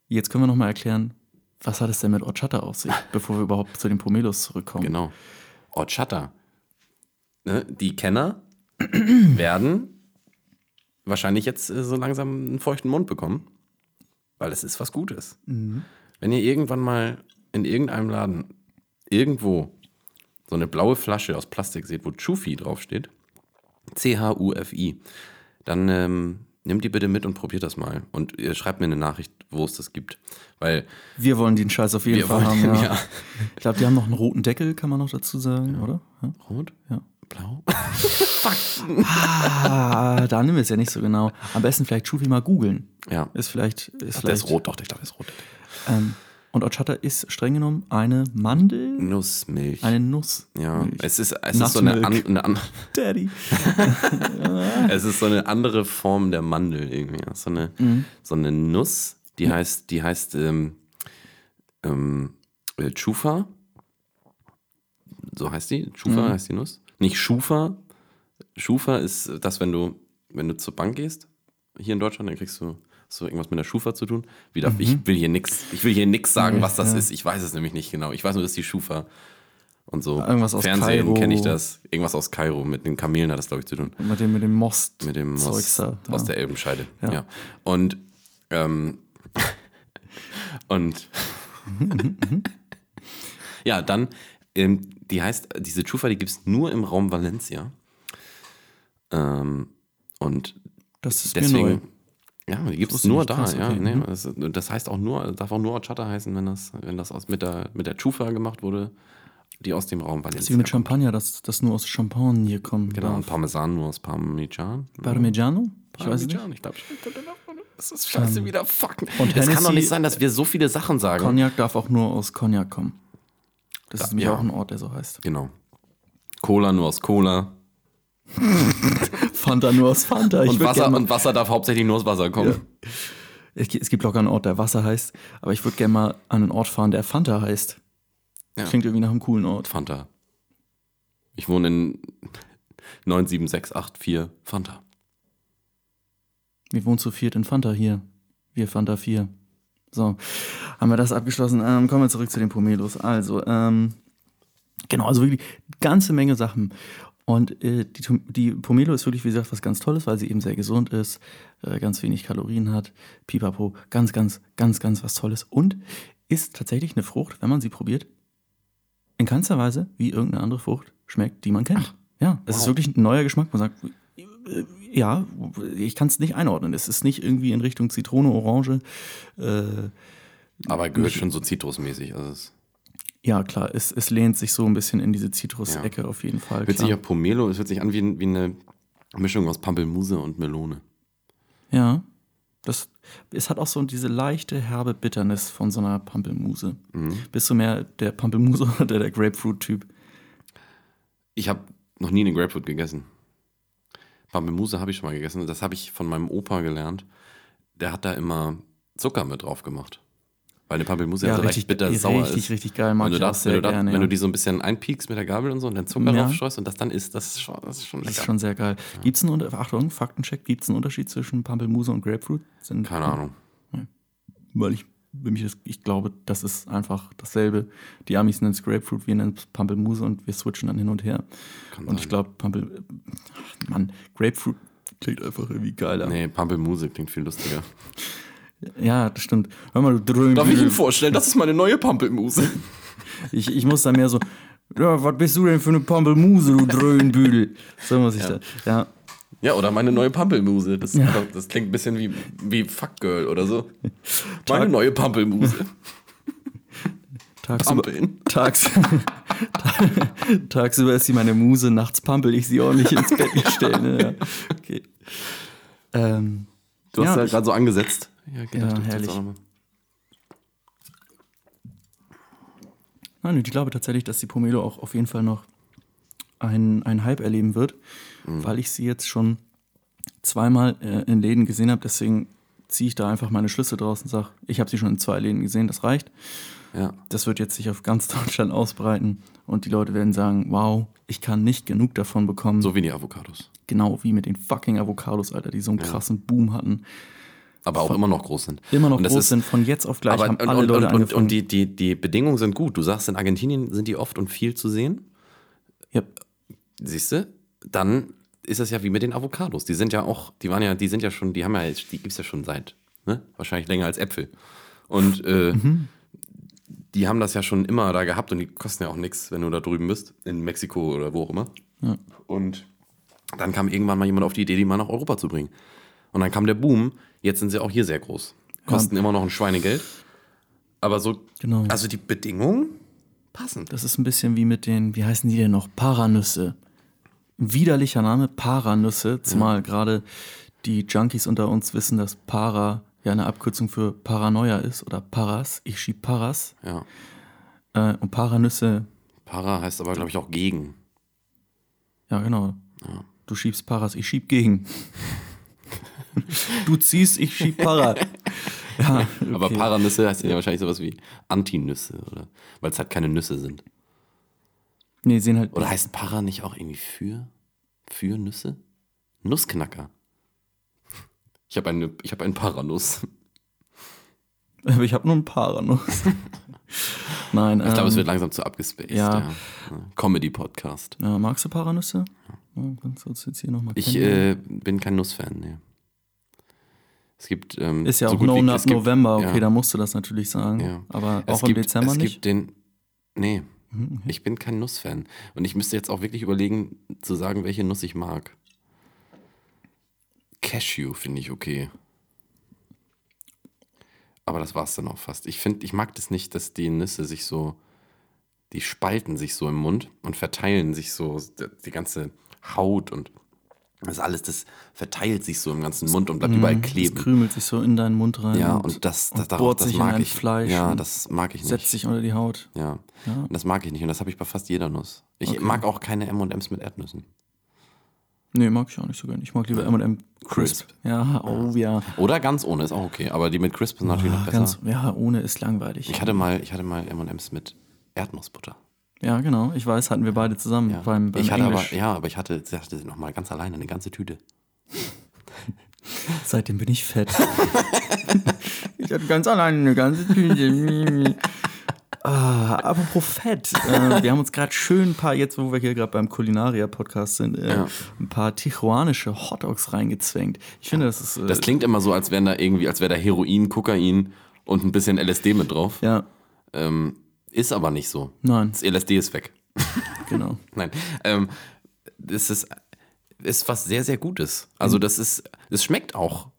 [SPEAKER 1] Jetzt können wir noch mal erklären, was hat es denn mit Orchata auf sich, bevor wir überhaupt zu den Pomelos zurückkommen.
[SPEAKER 2] Genau. Horchata. Ne, die Kenner werden wahrscheinlich jetzt äh, so langsam einen feuchten Mund bekommen, weil es ist was Gutes. Wenn ihr irgendwann mal in irgendeinem Laden irgendwo so eine blaue Flasche aus Plastik seht, wo Chufi draufsteht, C-H-U-F-I, dann ähm, nehmt die bitte mit und probiert das mal. Und ihr schreibt mir eine Nachricht, wo es das gibt. Weil
[SPEAKER 1] Wir wollen den Scheiß auf jeden Fall haben.
[SPEAKER 2] den,
[SPEAKER 1] Ja.
[SPEAKER 2] ja.
[SPEAKER 1] Ich glaube, die haben noch einen roten Deckel, kann man noch dazu sagen, oder? Ja.
[SPEAKER 2] Rot?
[SPEAKER 1] Ja.
[SPEAKER 2] Blau?
[SPEAKER 1] Ah, da nehmen wir es ja nicht so genau. Am besten vielleicht Schufi mal googeln.
[SPEAKER 2] Ja.
[SPEAKER 1] Ist vielleicht. Ist
[SPEAKER 2] Der
[SPEAKER 1] vielleicht
[SPEAKER 2] ist rot, doch, ich glaube, der ist rot.
[SPEAKER 1] Ähm, und Horchata ist streng genommen eine Mandel,
[SPEAKER 2] Nussmilch.
[SPEAKER 1] eine Nuss.
[SPEAKER 2] ja,
[SPEAKER 1] Milch.
[SPEAKER 2] es ist, es ist so eine, an, eine an,
[SPEAKER 1] Daddy.
[SPEAKER 2] es ist so eine andere Form der Mandel irgendwie. So eine,
[SPEAKER 1] Mhm.
[SPEAKER 2] so eine Nuss, die heißt, die heißt ähm, ähm, äh, Chufa. So heißt die. Chufa
[SPEAKER 1] Mhm.
[SPEAKER 2] heißt die Nuss. Nicht Schufa. Schufa ist das, wenn du, wenn du zur Bank gehst, hier in Deutschland, dann kriegst du so irgendwas mit der Schufa zu tun. Wieder, Ich will hier nichts, ich will hier nix sagen, was das
[SPEAKER 1] Mhm. ja.
[SPEAKER 2] ist. Ich weiß es nämlich nicht genau. Ich weiß nur, dass die Schufa und so.
[SPEAKER 1] Irgendwas aus
[SPEAKER 2] Fernsehen kenne ich das. Irgendwas aus Kairo. Mit den Kamelen hat das, glaube ich, zu tun.
[SPEAKER 1] Mit dem, mit dem Most.
[SPEAKER 2] Mit dem aus,
[SPEAKER 1] da.
[SPEAKER 2] aus
[SPEAKER 1] ja.
[SPEAKER 2] der Elbenscheide.
[SPEAKER 1] Ja.
[SPEAKER 2] Ja. Und, ähm, und, ja, dann, ähm, die heißt, diese Chufa, die gibt es nur im Raum Valencia. Ähm, und
[SPEAKER 1] Das ist
[SPEAKER 2] deswegen, ja, die gibt es nur da,
[SPEAKER 1] Krass,
[SPEAKER 2] ja.
[SPEAKER 1] okay.
[SPEAKER 2] Nee,
[SPEAKER 1] Mhm.
[SPEAKER 2] das, das heißt auch nur, darf auch nur Horchata heißen, wenn das, wenn das aus, mit, der, mit der Chufa gemacht wurde, die aus dem Raum
[SPEAKER 1] Das
[SPEAKER 2] Valencia
[SPEAKER 1] ist wie mit. Champagner, das, das nur aus Champagne hier kommt.
[SPEAKER 2] Genau, und Parmesan nur aus Parmesan.
[SPEAKER 1] Parmigiano? Ich weiß es nicht.
[SPEAKER 2] Ich glaube, das ist scheiße wieder. Fuck.
[SPEAKER 1] und
[SPEAKER 2] es kann doch nicht sein, dass wir so viele Sachen sagen.
[SPEAKER 1] Cognac darf auch nur aus Cognac kommen. Das ist nämlich
[SPEAKER 2] ja.
[SPEAKER 1] auch ein Ort, der so heißt.
[SPEAKER 2] Genau. Cola nur aus Cola.
[SPEAKER 1] Fanta nur aus Fanta. Ich
[SPEAKER 2] Und Wasser, und Wasser darf hauptsächlich nur aus Wasser kommen.
[SPEAKER 1] Es gibt- es gibt locker einen Ort, der Wasser heißt, aber ich würde gerne mal an einen Ort fahren, der Fanta heißt.
[SPEAKER 2] Ja.
[SPEAKER 1] Klingt irgendwie nach einem coolen Ort.
[SPEAKER 2] Fanta. Ich wohne in 97684 Fanta.
[SPEAKER 1] Wir wohnen zu viert in Fanta hier. Wir Fanta 4. So, haben wir das abgeschlossen. Ähm, kommen wir zurück zu den Pomelos. Also, ähm, genau, also wirklich ganze Menge Sachen. Und äh, die, die Pomelo ist wirklich, wie gesagt, was ganz Tolles, weil sie eben sehr gesund ist, äh, ganz wenig Kalorien hat. Pipapo, ganz, ganz, ganz, ganz was Tolles. Und ist tatsächlich eine Frucht, wenn man sie probiert, in keinster Weise wie irgendeine andere Frucht schmeckt, die man kennt. ja, es ist
[SPEAKER 2] wow.
[SPEAKER 1] wirklich ein neuer Geschmack. Man sagt, äh, ja, ich kann es nicht einordnen. Es ist nicht irgendwie in Richtung Zitrone, Orange. Äh,
[SPEAKER 2] Aber gehört schon so zitrusmäßig. Also
[SPEAKER 1] ja, klar, es, es lehnt sich so ein bisschen in diese Zitrus-Ecke auf jeden Fall.
[SPEAKER 2] hört sich
[SPEAKER 1] Klar.
[SPEAKER 2] ja Pomelo, es hört sich an wie, wie eine Mischung aus Pampelmuse und Melone.
[SPEAKER 1] Ja, das, es hat auch so diese leichte, herbe Bitternis von so einer Pampelmuse.
[SPEAKER 2] Mhm.
[SPEAKER 1] Bist du mehr der Pampelmuse oder der, der Grapefruit-Typ?
[SPEAKER 2] Ich habe noch nie eine Grapefruit gegessen. Pampelmuse habe ich schon mal gegessen. Das habe ich von meinem Opa gelernt. Der hat da immer Zucker mit drauf gemacht. Weil eine Pampelmuse ja, so leicht bitter sauer
[SPEAKER 1] richtig,
[SPEAKER 2] ist.
[SPEAKER 1] richtig geil. Mag
[SPEAKER 2] Wenn du,
[SPEAKER 1] ich
[SPEAKER 2] da,
[SPEAKER 1] auch sehr
[SPEAKER 2] wenn, du da,
[SPEAKER 1] gerne.
[SPEAKER 2] wenn
[SPEAKER 1] ja.
[SPEAKER 2] du die so ein bisschen einpiekst mit der Gabel und so und dann Zucker
[SPEAKER 1] Ja.
[SPEAKER 2] draufstreust und das dann isst, das ist schon, das ist schon
[SPEAKER 1] das
[SPEAKER 2] lecker.
[SPEAKER 1] ist schon sehr geil. Gibt's einen Achtung, Faktencheck, gibt es einen Unterschied zwischen Pampelmuse und Grapefruit? Sind,
[SPEAKER 2] Keine Ahnung.
[SPEAKER 1] Weil ich, das, ich glaube, das ist einfach dasselbe. Die Amis nennen es Grapefruit, wir nennen es Pampelmuse und wir switchen dann hin und her.
[SPEAKER 2] Kann
[SPEAKER 1] und ich
[SPEAKER 2] sein.
[SPEAKER 1] glaube, Pampel. Ach, Mann, Grapefruit klingt einfach irgendwie geiler.
[SPEAKER 2] Nee, Pampelmuse klingt viel lustiger.
[SPEAKER 1] Ja, das stimmt. Hör mal, du Dröhnbüdel.
[SPEAKER 2] vorstellen? Das ist meine neue Pampelmuse.
[SPEAKER 1] Ich, ich muss da mehr so, ja, was bist du denn für eine Pampelmuse, du Dröhnbüdel? So muss ich da. Ja,
[SPEAKER 2] Ja, oder meine neue Pampelmuse. Das, das klingt ein bisschen wie, wie Fuckgirl oder so. Meine neue Pampelmuse.
[SPEAKER 1] tagsüber,
[SPEAKER 2] Pampeln.
[SPEAKER 1] tags, tagsüber ist sie meine Muse, nachts pampel ich sie ordentlich ins Bett gestellt. Ne? Ja. Okay. Ähm,
[SPEAKER 2] Du hast
[SPEAKER 1] Ja,
[SPEAKER 2] ja,
[SPEAKER 1] ich-
[SPEAKER 2] gerade so angesetzt. Ja,
[SPEAKER 1] Ja, herrlich. Nein, ich glaube tatsächlich, dass die Pomelo auch auf jeden Fall noch einen, einen Hype erleben wird, weil ich sie jetzt schon zweimal äh, in Läden gesehen habe. Deswegen ziehe ich da einfach meine Schlüsse draus und sage, ich habe sie schon in zwei Läden gesehen, das reicht.
[SPEAKER 2] Ja.
[SPEAKER 1] Das wird jetzt sich auf ganz Deutschland ausbreiten und die Leute werden sagen, wow, ich kann nicht genug davon bekommen.
[SPEAKER 2] So wie die Avocados.
[SPEAKER 1] Genau wie mit den fucking Avocados, Alter, die so einen krassen Boom hatten.
[SPEAKER 2] Aber auch immer noch groß sind.
[SPEAKER 1] Immer noch groß
[SPEAKER 2] ist-
[SPEAKER 1] sind, von jetzt auf gleich
[SPEAKER 2] Aber,
[SPEAKER 1] haben
[SPEAKER 2] und,
[SPEAKER 1] alle
[SPEAKER 2] und,
[SPEAKER 1] Leute
[SPEAKER 2] und, und,
[SPEAKER 1] angefangen.
[SPEAKER 2] und die, die, die Bedingungen sind gut. Du sagst, in Argentinien sind die oft und viel zu sehen.
[SPEAKER 1] ja,
[SPEAKER 2] Siehst du? Dann ist es ja wie mit den Avocados. Die sind ja auch, die waren ja, die sind ja schon, die haben ja, jetzt- die gibt es ja schon seit, ne? Wahrscheinlich länger als Äpfel. Und äh, die haben das ja schon immer da gehabt und die kosten ja auch nichts, wenn du da drüben bist, in Mexiko oder wo auch immer. Und dann kam irgendwann mal jemand auf die Idee, die mal nach Europa zu bringen. Und dann kam der Boom, jetzt sind sie auch hier sehr groß. Kosten immer noch ein Schweinegeld. Aber so,
[SPEAKER 1] Genau.
[SPEAKER 2] also die Bedingungen passen.
[SPEAKER 1] Das ist ein bisschen wie mit den, wie heißen die denn noch? Paranüsse. Widerlicher Name, Paranüsse. Zumal gerade die Junkies unter uns wissen, dass Para ja eine Abkürzung für Paranoia ist oder Paras. Ich schieb Paras.
[SPEAKER 2] Ja.
[SPEAKER 1] Äh, und Paranüsse,
[SPEAKER 2] Para heißt aber, glaube ich, auch gegen.
[SPEAKER 1] ja genau. Du schiebst Paras, ich schieb gegen. du ziehst, ich schieb Para. Ja,
[SPEAKER 2] Aber
[SPEAKER 1] okay.
[SPEAKER 2] Paranüsse heißt ja wahrscheinlich sowas wie Antinüsse, oder? Weil es halt keine Nüsse sind.
[SPEAKER 1] Nee, sehen halt.
[SPEAKER 2] Oder heißt Para nicht auch irgendwie für? Für Nüsse? Nussknacker. Ich habe eine, ich habe einen Paranuss.
[SPEAKER 1] Aber ich habe nur ein Paranuss. Nein,
[SPEAKER 2] Ich glaube, es
[SPEAKER 1] ähm,
[SPEAKER 2] wird langsam zu abgespaced.
[SPEAKER 1] ja.
[SPEAKER 2] Ja. Comedy-Podcast.
[SPEAKER 1] ja, magst du Paranüsse? Ja, kannst du uns jetzt hier nochmal
[SPEAKER 2] Ich äh, bin kein Nussfan, nee. Es gibt. Ähm,
[SPEAKER 1] Ist ja
[SPEAKER 2] so
[SPEAKER 1] auch No Nut
[SPEAKER 2] es
[SPEAKER 1] November, okay,
[SPEAKER 2] ja.
[SPEAKER 1] da musst du das natürlich sagen.
[SPEAKER 2] Ja.
[SPEAKER 1] Aber
[SPEAKER 2] Es
[SPEAKER 1] auch im
[SPEAKER 2] gibt,
[SPEAKER 1] Dezember
[SPEAKER 2] es
[SPEAKER 1] nicht. Mhm,
[SPEAKER 2] gibt den. Nee, ich bin kein Nussfan. Und ich müsste jetzt auch wirklich überlegen, zu sagen, welche Nuss ich mag. Cashew finde ich okay. Aber das war's dann auch fast. Ich finde, ich mag das nicht, dass die Nüsse sich so, die spalten sich so im Mund und verteilen sich so die ganze Haut und das alles, das verteilt sich so im ganzen Mund und bleibt überall
[SPEAKER 1] Mhm,
[SPEAKER 2] kleben.
[SPEAKER 1] krümelt sich so in deinen Mund rein.
[SPEAKER 2] Ja, und das, das,
[SPEAKER 1] und
[SPEAKER 2] das,
[SPEAKER 1] bohrt
[SPEAKER 2] das
[SPEAKER 1] sich in
[SPEAKER 2] mag
[SPEAKER 1] dein
[SPEAKER 2] ich.
[SPEAKER 1] Fleisch
[SPEAKER 2] ja, das mag ich nicht.
[SPEAKER 1] setzt sich unter die Haut.
[SPEAKER 2] Ja. Und das mag ich nicht. Und das habe ich bei fast jeder Nuss. Ich mag auch keine M&M's mit Erdnüssen.
[SPEAKER 1] Nee, mag ich auch nicht so gerne. Ich mag lieber M&M Crisp.
[SPEAKER 2] Crisp.
[SPEAKER 1] Ja, oh ja.
[SPEAKER 2] Oder ganz ohne ist auch okay. Aber die mit Crisp sind natürlich noch besser.
[SPEAKER 1] Ganz, ja, ohne ist langweilig.
[SPEAKER 2] ich hatte mal, ich hatte mal M&M's mit Erdnussbutter.
[SPEAKER 1] Ja, genau. Ich weiß, hatten wir beide zusammen
[SPEAKER 2] Ja.
[SPEAKER 1] beim, beim
[SPEAKER 2] ich hatte
[SPEAKER 1] Englisch.
[SPEAKER 2] aber, ja, aber ich hatte, ich hatte noch mal ganz alleine eine ganze Tüte.
[SPEAKER 1] Seitdem bin ich fett. ich hatte ganz alleine eine ganze Tüte. ah, apropos Fett. Äh, wir haben uns gerade schön ein paar, jetzt wo wir hier gerade beim Kulinaria-Podcast sind, äh,
[SPEAKER 2] Ja.
[SPEAKER 1] ein paar tijuanische Hotdogs reingezwängt. Ich finde, das ist. Äh,
[SPEAKER 2] Das klingt immer so, als wären da irgendwie, als wäre da Heroin, Kokain und ein bisschen LSD mit drauf.
[SPEAKER 1] ja,
[SPEAKER 2] Ähm, ist aber nicht so.
[SPEAKER 1] nein,
[SPEAKER 2] Das LSD ist weg.
[SPEAKER 1] genau.
[SPEAKER 2] Nein. Ähm, das ist, ist was sehr, sehr Gutes. Also das ist, es schmeckt auch.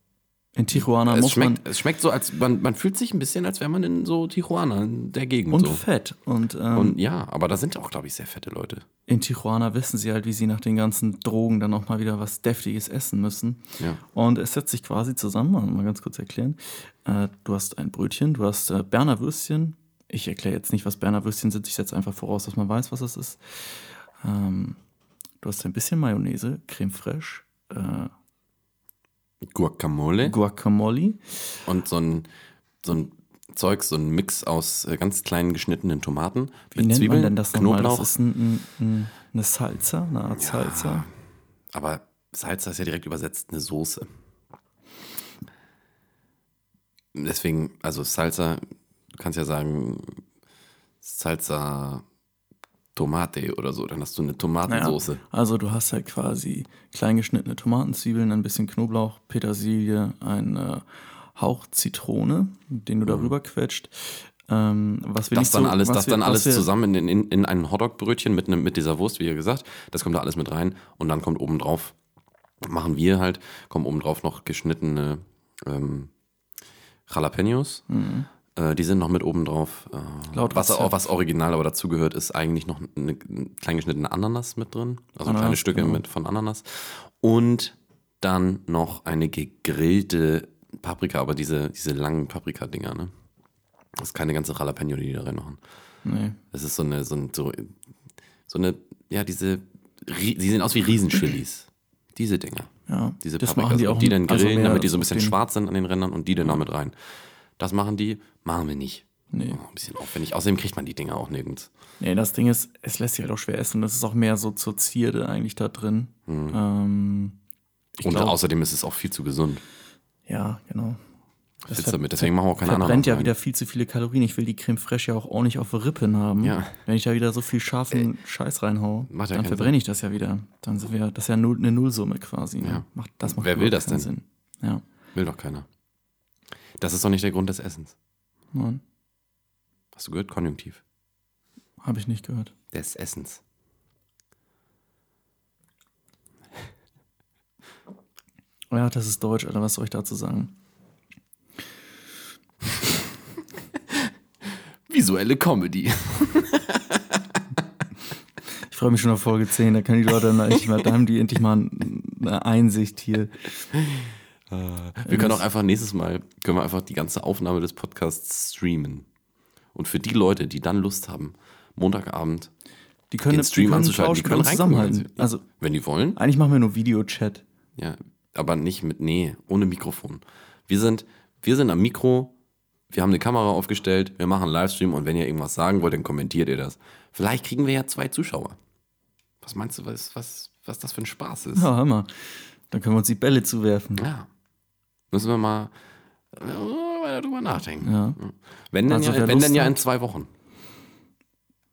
[SPEAKER 1] In Tijuana
[SPEAKER 2] Es
[SPEAKER 1] muss
[SPEAKER 2] schmeckt,
[SPEAKER 1] man.
[SPEAKER 2] es schmeckt so, als man, man fühlt sich ein bisschen, als wäre man in so Tijuana, in der Gegend.
[SPEAKER 1] Und
[SPEAKER 2] so.
[SPEAKER 1] Fett. Und, ähm,
[SPEAKER 2] Und ja, aber da sind auch, glaube ich, sehr fette Leute.
[SPEAKER 1] in Tijuana wissen sie halt, wie sie nach den ganzen Drogen dann auch mal wieder was Deftiges essen müssen.
[SPEAKER 2] Ja.
[SPEAKER 1] Und es setzt sich quasi zusammen, mal- mal ganz kurz erklären. Äh, du hast ein Brötchen, du hast äh, Berner Würstchen. Ich erkläre jetzt nicht, was Berner Würstchen sind. Ich setze einfach voraus, dass man weiß, was das ist. Ähm, du hast ein bisschen Mayonnaise, Creme fraiche, äh,
[SPEAKER 2] Guacamole
[SPEAKER 1] Guacamole.
[SPEAKER 2] und so ein, so ein Zeug, so ein Mix aus äh, ganz kleinen geschnittenen Tomaten
[SPEAKER 1] Wie nennt man denn das nochmal?
[SPEAKER 2] Knoblauch.
[SPEAKER 1] Das ist ein, ein, ein, eine Salsa, eine Art Salsa.
[SPEAKER 2] aber Salsa ist ja direkt übersetzt eine Soße. Deswegen, also Salsa, du kannst ja sagen Salsa Tomate oder so, dann hast du eine Tomatensoße.
[SPEAKER 1] Also du hast halt quasi klein geschnittene Tomatenzwiebeln, ein bisschen Knoblauch, Petersilie, ein äh, Hauch Zitrone, den du darüber quetscht. Ähm, was wir
[SPEAKER 2] Das dann
[SPEAKER 1] so,
[SPEAKER 2] alles, das
[SPEAKER 1] wir,
[SPEAKER 2] dann alles zusammen in, in, in ein Hotdog-Brötchen mit, nem- mit dieser Wurst, wie ihr gesagt, das kommt da alles mit rein und dann kommt obendrauf, machen wir halt, kommen obendrauf noch geschnittene ähm, Jalapenos. Äh, die sind noch mit obendrauf. Äh,
[SPEAKER 1] Mhm. Laut
[SPEAKER 2] was,
[SPEAKER 1] Rezept.
[SPEAKER 2] was original aber dazugehört, ist eigentlich noch eine, eine klein geschnittene Ananas mit drin. Also
[SPEAKER 1] Ananas,
[SPEAKER 2] kleine Stücke
[SPEAKER 1] genau.
[SPEAKER 2] mit von Ananas. Und dann noch eine gegrillte Paprika, aber diese, diese langen Paprika-Dinger, ne? Das ist keine ganze Jalapeno, die die da reinmachen.
[SPEAKER 1] Nee.
[SPEAKER 2] Das ist so eine, so, ein, so, so eine, ja, diese, die sehen aus wie Riesenchilis. Diese Dinger.
[SPEAKER 1] Ja,
[SPEAKER 2] Diese
[SPEAKER 1] das
[SPEAKER 2] Paprikas.
[SPEAKER 1] machen die
[SPEAKER 2] und
[SPEAKER 1] auch
[SPEAKER 2] die dann
[SPEAKER 1] also
[SPEAKER 2] grillen,
[SPEAKER 1] mehr
[SPEAKER 2] damit die so ein bisschen schwarz sind an den Rändern und die dann damit rein. Das machen die, machen wir nicht.
[SPEAKER 1] Nee.
[SPEAKER 2] Oh, ein bisschen aufwendig. Außerdem kriegt man die Dinger auch nirgends.
[SPEAKER 1] nee, das Ding ist, es lässt sich halt auch schwer essen. Das ist auch mehr so zur Zierde eigentlich da drin. Ähm, ich
[SPEAKER 2] und
[SPEAKER 1] glaub-
[SPEAKER 2] außerdem ist es auch viel zu gesund.
[SPEAKER 1] Ja, genau. Das ver-
[SPEAKER 2] damit. Deswegen machen wir auch keine
[SPEAKER 1] verbrennt
[SPEAKER 2] Ananas
[SPEAKER 1] ja
[SPEAKER 2] rein.
[SPEAKER 1] wieder viel zu viele Kalorien. Ich will die Creme fraiche ja auch ordentlich auf Rippen haben.
[SPEAKER 2] Ja.
[SPEAKER 1] Wenn ich da wieder so viel scharfen Scheiß reinhau,
[SPEAKER 2] macht ja
[SPEAKER 1] dann verbrenne ich das ja wieder. Dann sind wir, das ist ja eine Nullsumme quasi. Ne?
[SPEAKER 2] Ja.
[SPEAKER 1] Macht, das macht
[SPEAKER 2] Wer will das denn?
[SPEAKER 1] Sinn. Ja.
[SPEAKER 2] Will doch keiner. Das ist doch nicht der Grund des Essens.
[SPEAKER 1] Nein,
[SPEAKER 2] Hast du gehört? Konjunktiv.
[SPEAKER 1] habe ich nicht gehört.
[SPEAKER 2] Des Essens.
[SPEAKER 1] Ja, das ist Deutsch, Alter. Was soll ich dazu sagen?
[SPEAKER 2] Visuelle Comedy.
[SPEAKER 1] Ich freue mich schon auf Folge 10. Da können die Leute dann mal, da haben die endlich mal eine Einsicht hier.
[SPEAKER 2] Wir können auch einfach nächstes Mal, können wir einfach die ganze Aufnahme des Podcasts streamen. Und für die Leute, die dann Lust haben, Montagabend
[SPEAKER 1] Die können
[SPEAKER 2] den Stream
[SPEAKER 1] die können
[SPEAKER 2] anzuschalten, die können
[SPEAKER 1] zusammenhalten. Also
[SPEAKER 2] wenn die wollen.
[SPEAKER 1] eigentlich machen wir nur Videochat.
[SPEAKER 2] Ja, aber nicht mit, nee, ohne Mikrofon. Wir sind, wir sind am Mikro, wir haben eine Kamera aufgestellt, wir machen einen Livestream und wenn ihr irgendwas sagen wollt, dann kommentiert ihr das. Vielleicht kriegen wir ja zwei Zuschauer. Was meinst du, was, was, was das für ein Spaß ist?
[SPEAKER 1] Ja, hör mal. Dann können wir uns die Bälle zuwerfen.
[SPEAKER 2] Ja. Müssen wir mal äh, drüber nachdenken.
[SPEAKER 1] Ja.
[SPEAKER 2] Wenn, denn
[SPEAKER 1] Also
[SPEAKER 2] ja,
[SPEAKER 1] wer
[SPEAKER 2] wenn denn ja in zwei Wochen.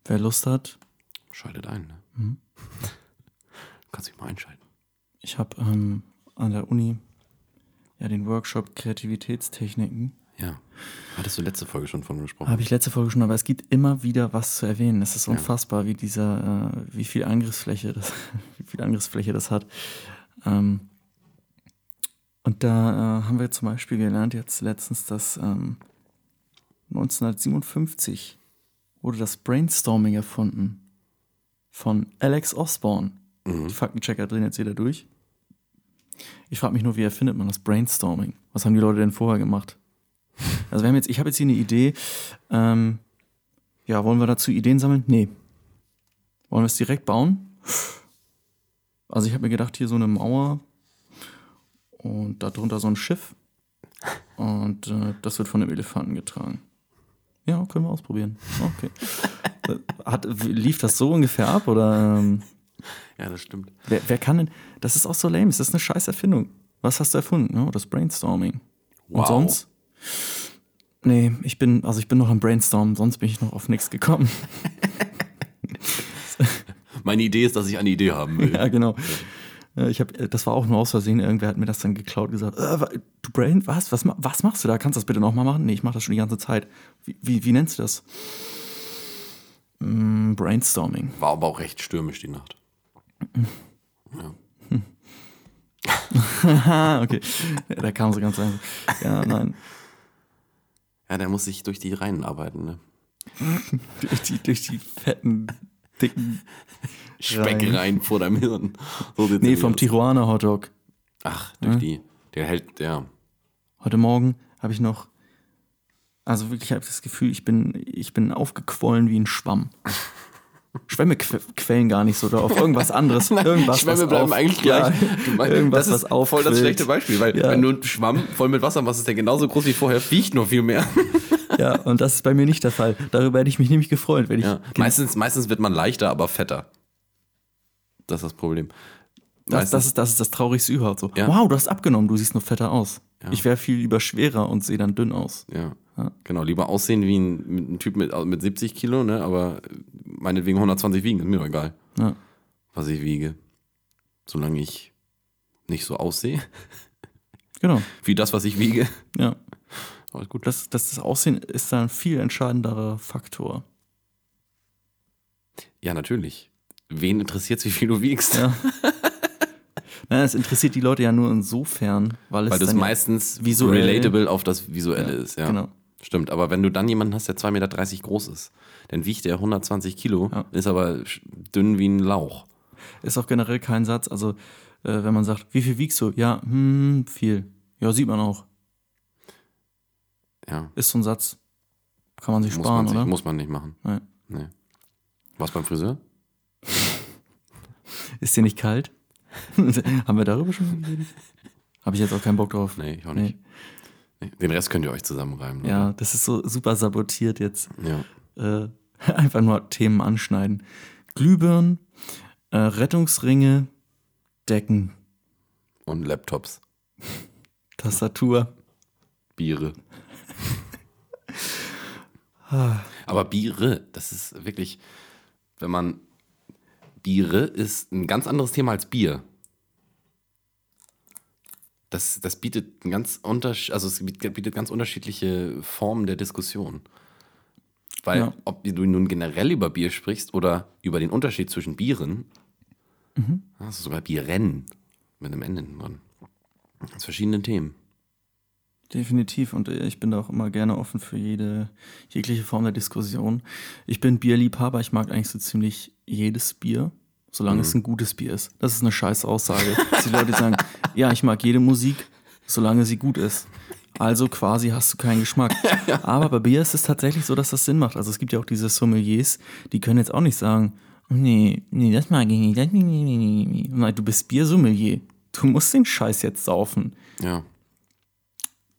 [SPEAKER 1] wer Lust hat,
[SPEAKER 2] Schaltet ein, ne?
[SPEAKER 1] Mhm.
[SPEAKER 2] Du kannst dich mal einschalten.
[SPEAKER 1] ich habe ähm, an der Uni ja den Workshop Kreativitätstechniken.
[SPEAKER 2] Ja. Hattest du letzte Folge schon von gesprochen?
[SPEAKER 1] Habe ich letzte Folge schon, aber es gibt immer wieder was zu erwähnen. Es ist unfassbar, wie dieser, äh, wie viel Angriffsfläche das, wie viel Angriffsfläche das hat. Ähm, und da äh, haben wir zum Beispiel gelernt jetzt letztens, dass ähm, 1957 wurde das Brainstorming erfunden von Alex Osborne. Die Faktenchecker drehen jetzt wieder durch. Ich frage mich nur, wie erfindet man das Brainstorming? Was haben die Leute denn vorher gemacht? Also wir haben jetzt, ich habe jetzt hier eine Idee. Ähm, ja, wollen wir dazu Ideen sammeln? Nee. Wollen wir es direkt bauen? Also ich habe mir gedacht, hier so eine Mauer und darunter so ein Schiff. Und äh, das wird von einem Elefanten getragen. Ja, können wir ausprobieren. Okay. Äh, Hat, lief das so ungefähr ab oder ähm,
[SPEAKER 2] Ja, das stimmt.
[SPEAKER 1] wer, wer kann denn? Das ist auch so lame. Das ist eine scheiß Erfindung. Was hast du erfunden? Oh, das Brainstorming. Und
[SPEAKER 2] Wow.
[SPEAKER 1] sonst? Nee, ich bin, also ich bin noch am Brainstormen, sonst bin ich noch auf nichts gekommen.
[SPEAKER 2] Meine Idee ist, dass ich eine Idee haben will.
[SPEAKER 1] ja, genau. Äh, Ich hab, äh, das war auch nur aus Versehen. Irgendwer hat mir das dann geklaut und gesagt, äh, du Brain, was? Was, was machst du da? Kannst du das bitte nochmal machen? Nee, ich mache das schon die ganze Zeit. Wie, wie, wie nennst du das? Mm, Brainstorming.
[SPEAKER 2] War aber auch recht stürmisch die Nacht.
[SPEAKER 1] Ah, okay. Ja, da kam so ganz einfach. Ja, nein.
[SPEAKER 2] Ja, der muss sich durch die Reihen arbeiten, ne?
[SPEAKER 1] Durch die, durch die fetten, dicken.
[SPEAKER 2] Speckreihen vor deinem Hirn. So
[SPEAKER 1] Nee, vom
[SPEAKER 2] aus.
[SPEAKER 1] Tijuana Hotdog.
[SPEAKER 2] Ach, durch die. Der hält, ja.
[SPEAKER 1] Heute Morgen habe ich noch, also wirklich habe ich das Gefühl, ich bin, ich bin aufgequollen wie ein Schwamm. Schwämme que quellen gar nicht so oder auf irgendwas anderes. Irgendwas,
[SPEAKER 2] Schwämme bleiben
[SPEAKER 1] auf,
[SPEAKER 2] eigentlich
[SPEAKER 1] ja,
[SPEAKER 2] gleich. Du meinst,
[SPEAKER 1] irgendwas,
[SPEAKER 2] das ist
[SPEAKER 1] was
[SPEAKER 2] voll das schlechte Beispiel, weil
[SPEAKER 1] Ja.
[SPEAKER 2] wenn du einen Schwamm voll mit Wasser machst, ist der genauso groß wie vorher, wiegt nur viel mehr.
[SPEAKER 1] Ja, und das ist bei mir nicht der Fall. Darüber hätte ich mich nämlich gefreut, wenn ich.
[SPEAKER 2] Ja. Meistens, meistens wird man leichter, aber fetter. Das ist das Problem.
[SPEAKER 1] das, das, ist, das ist das Traurigste überhaupt so.
[SPEAKER 2] Ja.
[SPEAKER 1] Wow, du hast abgenommen, du siehst nur fetter aus.
[SPEAKER 2] Ja.
[SPEAKER 1] Ich wäre viel lieber schwerer und sehe dann dünn aus.
[SPEAKER 2] Ja. Genau, lieber aussehen wie ein, ein Typ mit, mit 70 Kilo, ne? aber meinetwegen 120 wiegen, ist mir doch egal,
[SPEAKER 1] Ja.
[SPEAKER 2] was ich wiege. Solange ich nicht so aussehe,
[SPEAKER 1] Genau.
[SPEAKER 2] wie das, was ich wiege.
[SPEAKER 1] Ja.
[SPEAKER 2] Alles gut.
[SPEAKER 1] Das, das, das Aussehen ist da ein viel entscheidenderer Faktor.
[SPEAKER 2] Ja, natürlich. Wen interessiert es, wie viel du wiegst?
[SPEAKER 1] Ja. Nein, es interessiert die Leute ja nur insofern, weil es
[SPEAKER 2] Weil das
[SPEAKER 1] dann ja-
[SPEAKER 2] meistens
[SPEAKER 1] visuell-
[SPEAKER 2] relatable auf das Visuelle
[SPEAKER 1] Ja,
[SPEAKER 2] ist. Ja.
[SPEAKER 1] genau.
[SPEAKER 2] Stimmt, aber wenn du dann jemanden hast, der 2,30 Meter groß ist, dann wiegt der 120 Kilo,
[SPEAKER 1] Ja.
[SPEAKER 2] ist aber dünn wie ein Lauch.
[SPEAKER 1] ist auch generell kein Satz. Also, äh, wenn man sagt, wie viel wiegst du? Ja, hm, viel. Ja, sieht man auch.
[SPEAKER 2] Ja.
[SPEAKER 1] Ist so ein Satz. Kann man sich
[SPEAKER 2] Muss
[SPEAKER 1] sparen,
[SPEAKER 2] man, sich,
[SPEAKER 1] oder?
[SPEAKER 2] muss man nicht machen.
[SPEAKER 1] Nee.
[SPEAKER 2] Nee. Was beim Friseur?
[SPEAKER 1] Ist dir nicht kalt? Haben wir darüber schon geredet? Habe ich jetzt auch keinen Bock drauf.
[SPEAKER 2] Nee, ich auch nicht. Nee. Den Rest könnt ihr euch zusammenreimen.
[SPEAKER 1] Ja, das ist so super sabotiert jetzt.
[SPEAKER 2] Oder? Ja.
[SPEAKER 1] Äh, einfach nur Themen anschneiden. Glühbirnen, äh, Rettungsringe, Decken,
[SPEAKER 2] Und Laptops,
[SPEAKER 1] Tastatur.
[SPEAKER 2] Biere. Aber Biere, das ist wirklich, wenn man. Biere ist ein ganz anderes Thema als Bier. Das, das bietet ein ganz untersch also es bietet ganz unterschiedliche Formen der Diskussion. Weil,
[SPEAKER 1] Ja.
[SPEAKER 2] ob du nun generell über Bier sprichst oder über den Unterschied zwischen Bieren, hast du sogar Bierrennen mit einem Ende dran. Das verschiedene Themen.
[SPEAKER 1] Definitiv. Und äh, ich bin da auch immer gerne offen für jede, jegliche Form der Diskussion. Ich bin Bierliebhaber. Ich mag eigentlich so ziemlich jedes Bier, solange es ein gutes Bier ist. Das ist eine scheiß Aussage. Die Leute sagen, ja, ich mag jede Musik, solange sie gut ist. Also quasi hast du keinen Geschmack. Aber bei Bier ist es tatsächlich so, dass das Sinn macht. Also es gibt ja auch diese Sommeliers, die können jetzt auch nicht sagen, nee, nee, das mag ich nicht. Das, nee, nee, nee, nee, du bist Biersommelier. Du musst den Scheiß jetzt saufen.
[SPEAKER 2] Ja,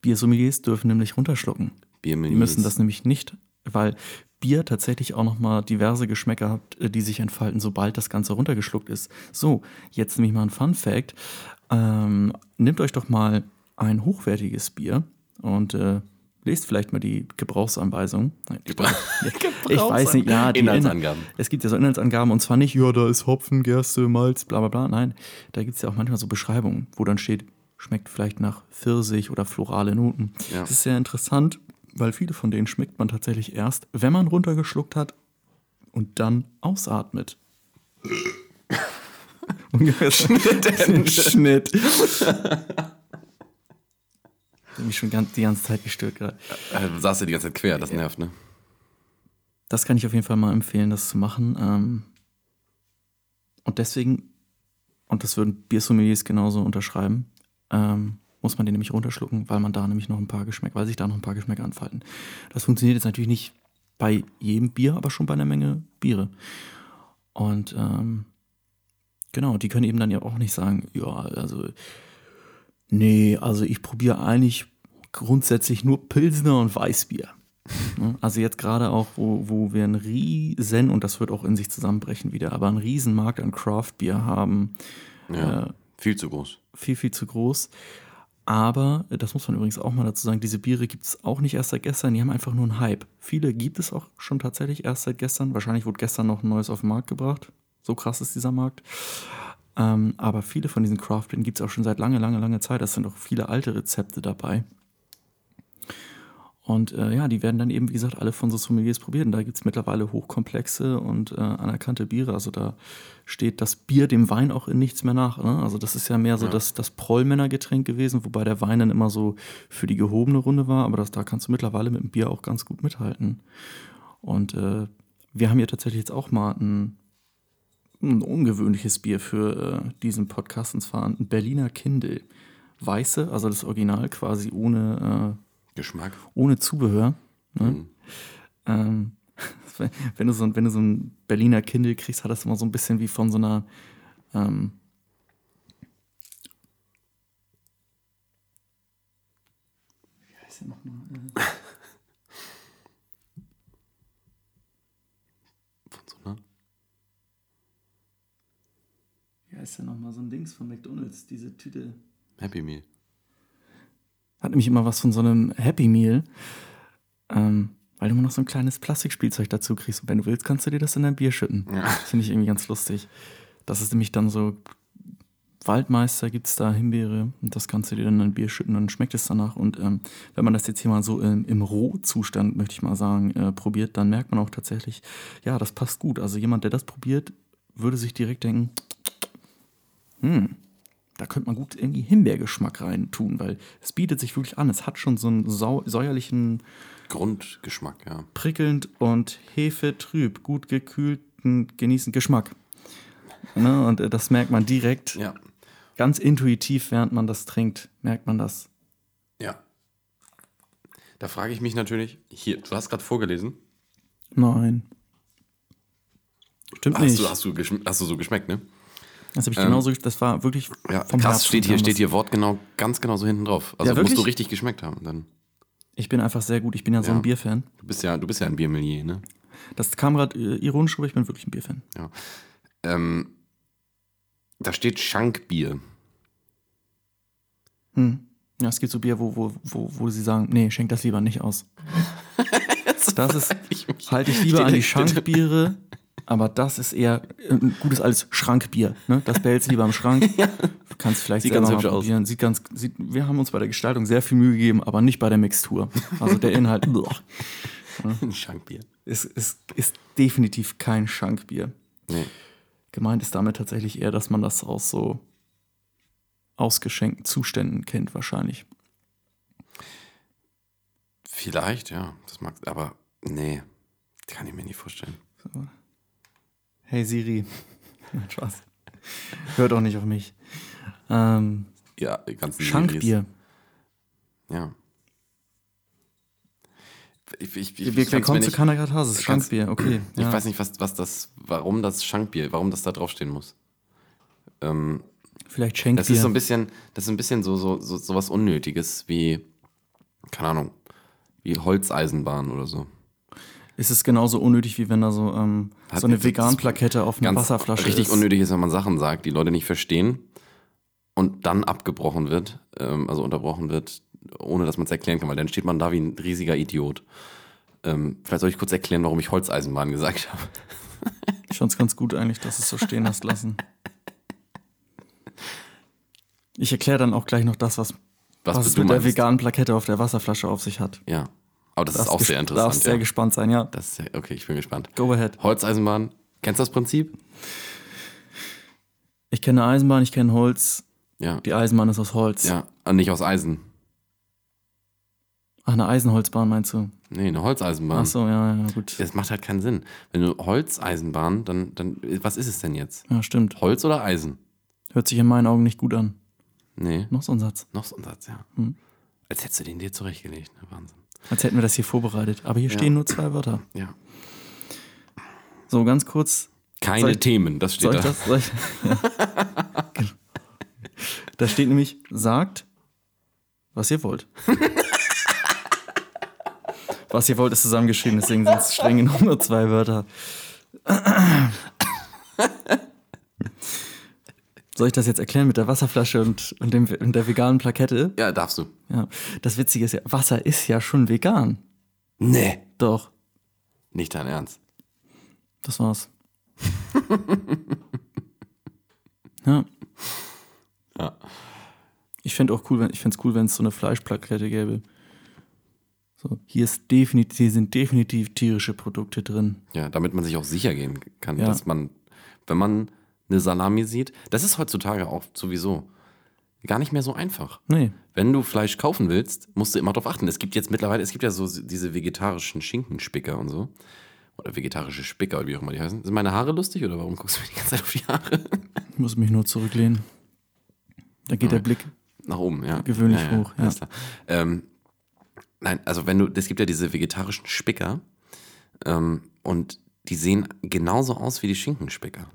[SPEAKER 1] Biersommeliers dürfen nämlich runterschlucken.
[SPEAKER 2] Biermenüs.
[SPEAKER 1] Die müssen das nämlich nicht, weil Bier tatsächlich auch nochmal diverse Geschmäcker hat, äh, die sich entfalten, sobald das Ganze runtergeschluckt ist. So, jetzt nämlich mal ein Fun Fact. Ähm, nehmt euch doch mal ein hochwertiges Bier und äh, lest vielleicht mal die Gebrauchsanweisung. Nein, die, ich weiß nicht, ja, die
[SPEAKER 2] Inhaltsangaben.
[SPEAKER 1] Es gibt ja so Inhaltsangaben und zwar nicht, ja, da ist Hopfen, Gerste, Malz, bla bla bla. Nein, da gibt es ja auch manchmal so Beschreibungen, wo dann steht, schmeckt vielleicht nach Pfirsich oder florale Noten.
[SPEAKER 2] Ja.
[SPEAKER 1] Das ist sehr interessant, weil viele von denen schmeckt man tatsächlich erst, wenn man runtergeschluckt hat und dann ausatmet. Ungefähr Schnitt. Schnitt. Ich mich schon ganz, die ganze Zeit gestört gerade.
[SPEAKER 2] Äh, Du saßt ja die ganze Zeit quer, das nervt, ne?
[SPEAKER 1] Das kann ich auf jeden Fall mal empfehlen, das zu machen. Ähm, und deswegen, und das würden Biersommeliers genauso unterschreiben, ähm, muss man den nämlich runterschlucken, weil man da nämlich noch ein paar Geschmäcker, weil sich da noch ein paar Geschmäcker anfalten. Das funktioniert jetzt natürlich nicht bei jedem Bier, aber schon bei einer Menge Biere. Und ähm, genau, die können eben dann ja auch nicht sagen, ja, also nee, also ich probiere eigentlich grundsätzlich nur Pilsner und Weißbier. Ne? Also jetzt gerade auch, wo, wo wir einen riesen, und das wird auch in sich zusammenbrechen wieder, aber einen riesen Markt an Craft-Bier haben,
[SPEAKER 2] Ja.
[SPEAKER 1] Äh,
[SPEAKER 2] Viel zu groß.
[SPEAKER 1] viel, viel zu groß. Aber, äh, das muss man übrigens auch mal dazu sagen, diese Biere gibt es auch nicht erst seit gestern, die haben einfach nur einen Hype. Viele gibt es auch schon tatsächlich erst seit gestern. Wahrscheinlich wurde gestern noch ein neues auf den Markt gebracht. So krass ist dieser Markt. Ähm, aber viele von diesen Craft-Bieren gibt es auch schon seit lange, lange, lange Zeit. Es sind auch viele alte Rezepte dabei. Und äh, ja, die werden dann eben, wie gesagt, alle von so Sommeliers probiert. Und da gibt es mittlerweile hochkomplexe und äh, anerkannte Biere. Also da steht das Bier dem Wein auch in nichts mehr nach. Ne? Also das ist ja mehr so
[SPEAKER 2] Ja.
[SPEAKER 1] das, das Prollmännergetränk gewesen, wobei der Wein dann immer so für die gehobene Runde war. Aber das, da kannst du mittlerweile mit dem Bier auch ganz gut mithalten. Und äh, wir haben ja tatsächlich jetzt auch mal ein, ein ungewöhnliches Bier für äh, diesen Podcast, und zwar ein Berliner Kindle. Weiße, also das Original quasi ohne...
[SPEAKER 2] Geschmack.
[SPEAKER 1] ohne Zubehör. Ne?
[SPEAKER 2] Mhm.
[SPEAKER 1] Ähm, wenn, du so, ein- wenn du so ein Berliner Kindle kriegst, hat das immer so ein bisschen wie von so einer. Ähm, wie heißt der nochmal? Äh,
[SPEAKER 2] Von so einer
[SPEAKER 1] Wie heißt der nochmal? So ein Dings von McDonalds, diese Tüte.
[SPEAKER 2] Happy Meal.
[SPEAKER 1] Hat nämlich immer was von so einem Happy Meal. Ähm, weil du immer noch so ein kleines Plastikspielzeug dazu kriegst. Und wenn du willst, kannst du dir das in dein Bier schütten.
[SPEAKER 2] Ja.
[SPEAKER 1] Finde ich irgendwie ganz lustig. Das ist nämlich dann so, Waldmeister gibt es da Himbeere und das kannst du dir dann in ein Bier schütten und dann schmeckt es danach. Und ähm, wenn man das jetzt hier mal so im, im Rohzustand, möchte ich mal sagen, äh, probiert, dann merkt man auch tatsächlich, ja, das passt gut. Also jemand, der das probiert, würde sich direkt denken, hm, da könnte man gut irgendwie Himbeergeschmack rein tun, weil es bietet sich wirklich an. Es hat schon so einen sau säuerlichen,
[SPEAKER 2] Grundgeschmack, ja.
[SPEAKER 1] prickelnd und hefetrüb, gut gekühlten, genießend Geschmack. Ne? Und äh, das merkt man direkt,
[SPEAKER 2] Ja.
[SPEAKER 1] ganz intuitiv, während man das trinkt, merkt man das.
[SPEAKER 2] Ja. Da frage ich mich natürlich, hier, du hast gerade vorgelesen.
[SPEAKER 1] Nein. Stimmt
[SPEAKER 2] Hast
[SPEAKER 1] nicht.
[SPEAKER 2] du, hast, du geschm- hast du so geschmeckt, ne?
[SPEAKER 1] Das habe ich
[SPEAKER 2] ähm,
[SPEAKER 1] genauso, das war wirklich
[SPEAKER 2] Ja,
[SPEAKER 1] vom
[SPEAKER 2] krass,
[SPEAKER 1] Herzen
[SPEAKER 2] steht hier, steht hier wortgenau, ganz genau so hinten drauf. Also
[SPEAKER 1] Ja,
[SPEAKER 2] musst du richtig geschmeckt haben. Dann.
[SPEAKER 1] Ich bin einfach sehr gut, ich bin ja so ein Bierfan.
[SPEAKER 2] Du bist ja, du bist ja ein Biermelier, ne?
[SPEAKER 1] Das kam gerade äh, ironisch, aber ich bin wirklich ein Bierfan.
[SPEAKER 2] Ja. Ähm, da steht Schankbier.
[SPEAKER 1] Hm. Ja, es gibt so Bier, wo, wo, wo, wo sie sagen, nee, schenk das lieber nicht aus. Das ist, halte ich lieber an die Schankbiere, aber das ist eher ein gutes altes Schrankbier. Ne? Das behältst du lieber im Schrank. Kannst vielleicht
[SPEAKER 2] Sieht
[SPEAKER 1] selber
[SPEAKER 2] ganz
[SPEAKER 1] mal
[SPEAKER 2] hübsch aus.
[SPEAKER 1] probieren. Sieht ganz, sieht, wir haben uns bei der Gestaltung sehr viel Mühe gegeben, aber nicht bei der Mixtur. Also der Inhalt
[SPEAKER 2] Ein Schankbier.
[SPEAKER 1] ist, ist, ist definitiv kein Schankbier.
[SPEAKER 2] Nee.
[SPEAKER 1] Gemeint ist damit tatsächlich eher, dass man das aus so ausgeschenkten Zuständen kennt, wahrscheinlich.
[SPEAKER 2] Vielleicht, ja. Das mag, aber nee, kann ich mir nicht vorstellen.
[SPEAKER 1] Hey Siri. Spaß. Hört auch nicht auf mich. Ähm,
[SPEAKER 2] Ja, die ganzen
[SPEAKER 1] Schankbier.
[SPEAKER 2] Ja. Ich, ich, ich,
[SPEAKER 1] Wir, kommen zu
[SPEAKER 2] kann's-
[SPEAKER 1] Schankbier, okay.
[SPEAKER 2] Ich
[SPEAKER 1] ja.
[SPEAKER 2] weiß nicht, was, was das, warum das Schankbier, warum das da draufstehen muss. Ähm,
[SPEAKER 1] Vielleicht Schenkbier.
[SPEAKER 2] das ist so ein bisschen, das ist ein bisschen so, so, so, so was Unnötiges wie, keine Ahnung, wie Holzeisenbahn oder so.
[SPEAKER 1] Ist es genauso unnötig, wie wenn da so, ähm, so eine Vegan-Plakette auf einer Wasserflasche
[SPEAKER 2] richtig
[SPEAKER 1] ist.
[SPEAKER 2] unnötig ist, wenn man Sachen sagt, die Leute nicht verstehen und dann abgebrochen wird, ähm, also unterbrochen wird, ohne dass man es erklären kann, weil dann steht man da wie ein riesiger Idiot. Ähm, vielleicht soll ich kurz erklären, warum ich Holzeisenbahn gesagt habe.
[SPEAKER 1] Ich fand's ganz gut eigentlich, dass du es so stehen hast lassen. Ich erkläre dann auch gleich noch das, was,
[SPEAKER 2] Was
[SPEAKER 1] was es
[SPEAKER 2] du
[SPEAKER 1] mit der veganen Plakette auf der Wasserflasche auf sich hat.
[SPEAKER 2] Ja. Aber das ist
[SPEAKER 1] Darfst
[SPEAKER 2] auch sehr
[SPEAKER 1] Darfst
[SPEAKER 2] interessant.
[SPEAKER 1] sehr
[SPEAKER 2] Ja.
[SPEAKER 1] gespannt sein, ja.
[SPEAKER 2] Das ist sehr, okay, ich bin gespannt.
[SPEAKER 1] Go ahead.
[SPEAKER 2] Holzeisenbahn, kennst du das Prinzip?
[SPEAKER 1] Ich kenne Eisenbahn, ich kenne Holz.
[SPEAKER 2] Ja.
[SPEAKER 1] Die Eisenbahn ist aus Holz.
[SPEAKER 2] Ja, und nicht aus Eisen.
[SPEAKER 1] Ach, eine Eisenholzbahn meinst du?
[SPEAKER 2] Nee, eine Holzeisenbahn.
[SPEAKER 1] Ach so, ja, ja, gut.
[SPEAKER 2] Das macht halt keinen Sinn. Wenn du Holzeisenbahn, dann, dann, was ist es denn jetzt?
[SPEAKER 1] Ja, stimmt.
[SPEAKER 2] Holz oder Eisen?
[SPEAKER 1] Hört sich in meinen Augen nicht gut an.
[SPEAKER 2] Nee,
[SPEAKER 1] Noch so ein Satz.
[SPEAKER 2] noch so ein Satz, ja.
[SPEAKER 1] Hm.
[SPEAKER 2] Als hättest du den dir zurechtgelegt, ne? Wahnsinn.
[SPEAKER 1] Als hätten wir das hier vorbereitet. Aber hier stehen nur zwei Wörter.
[SPEAKER 2] Ja.
[SPEAKER 1] So, ganz kurz.
[SPEAKER 2] Keine
[SPEAKER 1] ich-
[SPEAKER 2] Themen, das steht
[SPEAKER 1] Soll ich
[SPEAKER 2] da.
[SPEAKER 1] das? Soll ich? Genau. Da steht nämlich, sagt, was ihr wollt. was ihr wollt ist zusammengeschrieben, deswegen sind es streng genommen nur zwei Wörter. Soll ich das jetzt erklären mit der Wasserflasche und, und, dem, und der veganen Plakette?
[SPEAKER 2] Ja, darfst du.
[SPEAKER 1] Ja. Das Witzige ist ja, Wasser ist ja schon vegan.
[SPEAKER 2] Nee.
[SPEAKER 1] Doch,
[SPEAKER 2] Nicht dein Ernst.
[SPEAKER 1] das war's. ja.
[SPEAKER 2] Ja.
[SPEAKER 1] Ich fände auch cool, wenn ich fände es cool, wenn es so eine Fleischplakette gäbe. So, hier ist definitiv, hier sind definitiv tierische Produkte drin.
[SPEAKER 2] Ja, damit man sich auch sicher gehen kann,
[SPEAKER 1] Ja.
[SPEAKER 2] dass man, wenn man eine Salami sieht, das ist heutzutage auch sowieso gar nicht mehr so einfach.
[SPEAKER 1] Nee.
[SPEAKER 2] Wenn du Fleisch kaufen willst, musst du immer darauf achten. Es gibt jetzt mittlerweile, es gibt ja so diese vegetarischen Schinkenspicker und so. Oder vegetarische Spicker, oder wie auch immer die heißen. Sind meine Haare lustig oder warum guckst du mir die ganze Zeit auf die Haare?
[SPEAKER 1] Ich muss mich nur zurücklehnen. Da geht der Blick.
[SPEAKER 2] Nach oben, ja.
[SPEAKER 1] Gewöhnlich hoch, ja.
[SPEAKER 2] alles klar. Ähm, nein, also wenn du, es gibt ja diese vegetarischen Spicker ähm, und die sehen genauso aus wie die Schinkenspicker.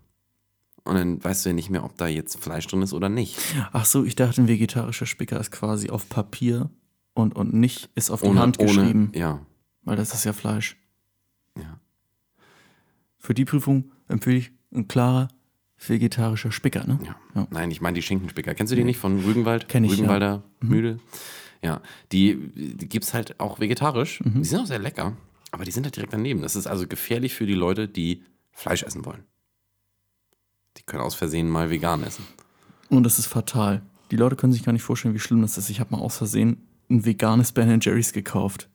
[SPEAKER 2] Und dann weißt du ja nicht mehr, ob da jetzt Fleisch drin ist oder nicht.
[SPEAKER 1] Ach so, ich dachte, ein vegetarischer Spicker ist quasi auf Papier und, und nicht ist auf die
[SPEAKER 2] Ohne,
[SPEAKER 1] Hand
[SPEAKER 2] ohne,
[SPEAKER 1] geschrieben,
[SPEAKER 2] ja,
[SPEAKER 1] weil das ist ja Fleisch.
[SPEAKER 2] ja.
[SPEAKER 1] Für die Prüfung empfehle ich ein klarer vegetarischer Spicker, ne?
[SPEAKER 2] Ja.
[SPEAKER 1] Ja.
[SPEAKER 2] Nein, ich meine die Schinkenspicker. Kennst du die nicht von Rügenwald?
[SPEAKER 1] Kenn ich, ja.
[SPEAKER 2] Rügenwalder Mühle. Ja, die, die gibt es halt auch vegetarisch.
[SPEAKER 1] Mhm.
[SPEAKER 2] Die sind auch sehr lecker, aber die sind halt direkt daneben. Das ist also gefährlich für die Leute, die Fleisch essen wollen. Die können aus Versehen mal vegan essen.
[SPEAKER 1] Und das ist fatal. Die Leute können sich gar nicht vorstellen, wie schlimm das ist. Ich habe mal aus Versehen ein veganes Ben Jerry's gekauft.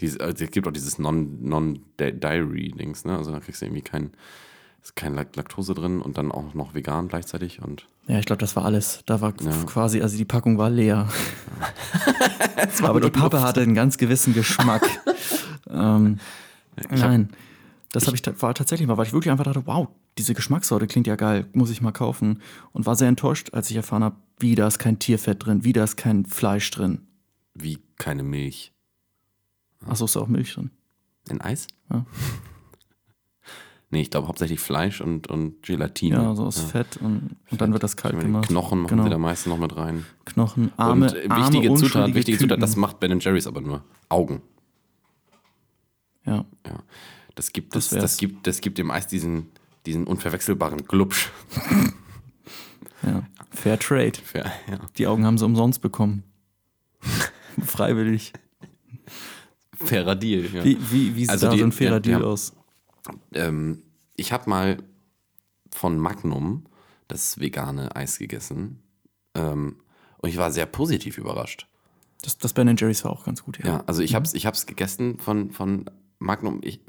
[SPEAKER 2] Dies, also es gibt auch dieses Non- Non-Dairy-Dings, ne? Also da kriegst du irgendwie kein, ist kein Lak- Laktose drin und dann auch noch vegan gleichzeitig und
[SPEAKER 1] Ja, ich glaube, das war alles. Da war
[SPEAKER 2] Ja.
[SPEAKER 1] quasi, also die Packung war leer. Aber die Pappe hatte einen ganz gewissen Geschmack. ähm, nein, das habe ich war tatsächlich mal, weil ich wirklich einfach dachte, wow, diese Geschmackssorte klingt ja geil, muss ich mal kaufen. Und war sehr enttäuscht, als ich erfahren habe, wie da ist kein Tierfett drin, wie da ist kein Fleisch drin.
[SPEAKER 2] wie keine Milch.
[SPEAKER 1] Achso, ist da auch Milch drin.
[SPEAKER 2] In Eis?
[SPEAKER 1] Ja.
[SPEAKER 2] Nee, ich glaube hauptsächlich Fleisch und, und Gelatine.
[SPEAKER 1] Ja, so aus Fett und, und dann wird das kalt gemacht.
[SPEAKER 2] Knochen machen
[SPEAKER 1] genau.
[SPEAKER 2] sie da meistens noch mit rein.
[SPEAKER 1] Knochen, Arme,
[SPEAKER 2] und äh,
[SPEAKER 1] Arme,
[SPEAKER 2] wichtige Zutat, wichtige Zutat, das
[SPEAKER 1] Küken.
[SPEAKER 2] macht Ben Jerry's aber nur. Augen.
[SPEAKER 1] Ja,
[SPEAKER 2] Ja. Das gibt,
[SPEAKER 1] Das
[SPEAKER 2] das, das, gibt, das gibt dem Eis diesen, diesen unverwechselbaren Glubsch.
[SPEAKER 1] ja. Fair Trade.
[SPEAKER 2] Ja, ja.
[SPEAKER 1] Die Augen haben sie umsonst bekommen. Freiwillig.
[SPEAKER 2] Fairer Deal. Ja.
[SPEAKER 1] Wie, wie, wie sieht
[SPEAKER 2] Also
[SPEAKER 1] da
[SPEAKER 2] die-
[SPEAKER 1] so ein fairer
[SPEAKER 2] ja,
[SPEAKER 1] Deal aus?
[SPEAKER 2] Ähm, ich habe mal von Magnum das vegane Eis gegessen. Ähm, und ich war sehr positiv überrascht.
[SPEAKER 1] Das, das Ben Jerry's war auch ganz gut, ja.
[SPEAKER 2] Ja, also ich habe es ich hab's gegessen von, von Magnum. Ich,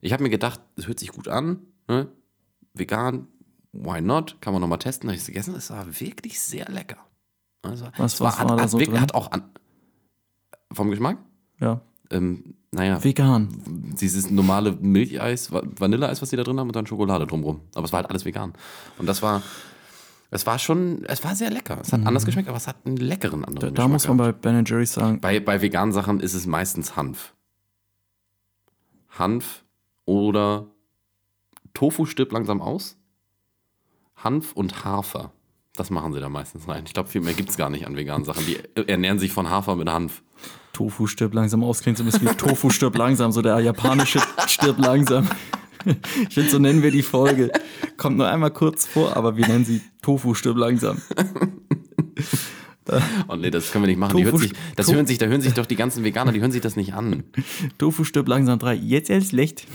[SPEAKER 2] ich habe mir gedacht, es hört sich gut an. Ne? Vegan, why not? Kann man nochmal testen. Habe ich es gegessen. Es war wirklich sehr lecker. Also,
[SPEAKER 1] Was-
[SPEAKER 2] es
[SPEAKER 1] was
[SPEAKER 2] hat,
[SPEAKER 1] war da
[SPEAKER 2] hat
[SPEAKER 1] so
[SPEAKER 2] wirklich,
[SPEAKER 1] drin?
[SPEAKER 2] Hat auch an, vom Geschmack?
[SPEAKER 1] ja.
[SPEAKER 2] Ähm, naja,
[SPEAKER 1] Vegan.
[SPEAKER 2] dieses normale Milcheis, Va- Vanilleeis, was die da drin haben und dann Schokolade drumrum. Aber es war halt alles vegan. Und das war, es war schon, es war sehr lecker. Es hat anders geschmeckt, aber es hat einen leckeren anderen
[SPEAKER 1] Mhm. Da,
[SPEAKER 2] Geschmack.
[SPEAKER 1] da muss man
[SPEAKER 2] gehabt.
[SPEAKER 1] bei Ben Jerry's sagen,
[SPEAKER 2] Bei, bei veganen Sachen ist es meistens Hanf. Hanf oder Tofu stirbt langsam aus. Hanf und Hafer. Das machen sie da meistens rein. Ich glaube, viel mehr gibt es gar nicht an veganen Sachen. Die ernähren sich von Hafer mit Hanf.
[SPEAKER 1] Tofu stirbt langsam aus, klingt so ein bisschen wie Tofu stirbt langsam, so der japanische stirbt langsam. Ich finde, so nennen wir die Folge. Kommt nur einmal kurz vor, aber wir nennen sie Tofu stirbt langsam.
[SPEAKER 2] Oh nee, das können wir nicht machen. Die
[SPEAKER 1] Tofu-
[SPEAKER 2] hört sich, das hören sich, da hören sich doch die ganzen Veganer, die hören sich das nicht an.
[SPEAKER 1] Tofu stirbt langsam drei. Jetzt erst schlecht.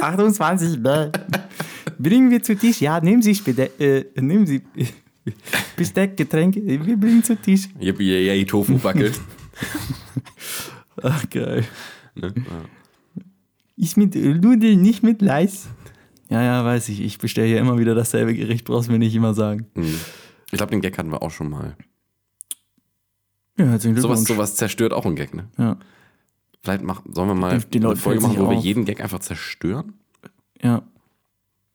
[SPEAKER 1] 28, ne? Bringen wir zu Tisch. Ja, nehmen Sie Spede äh, nehmen Sie Besteck, Getränke. Wir bringen zu Tisch.
[SPEAKER 2] Yippie, yay, yay, Tofu Backe.
[SPEAKER 1] Ach, geil.
[SPEAKER 2] ne? ja.
[SPEAKER 1] Ich mit Nudeln, nicht mit Leis. Ja, ja, weiß ich. Ich bestelle hier immer wieder dasselbe Gericht, brauchst mir nicht immer sagen.
[SPEAKER 2] Hm. Ich glaube, den Gag hatten wir auch schon mal.
[SPEAKER 1] Ja, herzlichen
[SPEAKER 2] Sowas,
[SPEAKER 1] Glückwunsch.
[SPEAKER 2] sowas zerstört auch einen Gag, ne?
[SPEAKER 1] Ja,
[SPEAKER 2] Vielleicht machen, sollen wir mal
[SPEAKER 1] den Leuten
[SPEAKER 2] eine Folge machen, wo wir
[SPEAKER 1] auf.
[SPEAKER 2] jeden Gag einfach zerstören?
[SPEAKER 1] ja.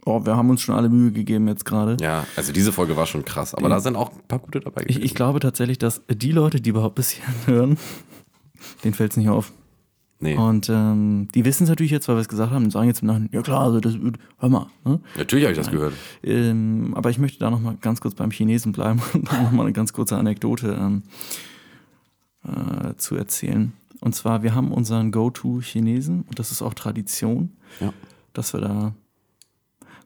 [SPEAKER 1] Oh, wir haben uns schon alle Mühe gegeben jetzt gerade.
[SPEAKER 2] Ja, also diese Folge war schon krass, aber da sind auch ein paar gute dabei
[SPEAKER 1] Ich, ich glaube tatsächlich, dass die Leute, die überhaupt bis hierhin hören, denen fällt es nicht auf.
[SPEAKER 2] nee,
[SPEAKER 1] Und ähm, die wissen es natürlich jetzt, weil wir es gesagt haben, und sagen jetzt im Nachhinein, ja klar, also das, hör mal. Ne?
[SPEAKER 2] natürlich habe ich das gehört.
[SPEAKER 1] Ähm, aber ich möchte da nochmal ganz kurz beim Chinesen bleiben und nochmal eine ganz kurze Anekdote ähm, äh, zu erzählen. Und zwar, wir haben unseren Go-To-Chinesen und das ist auch Tradition,
[SPEAKER 2] Ja.
[SPEAKER 1] dass wir da,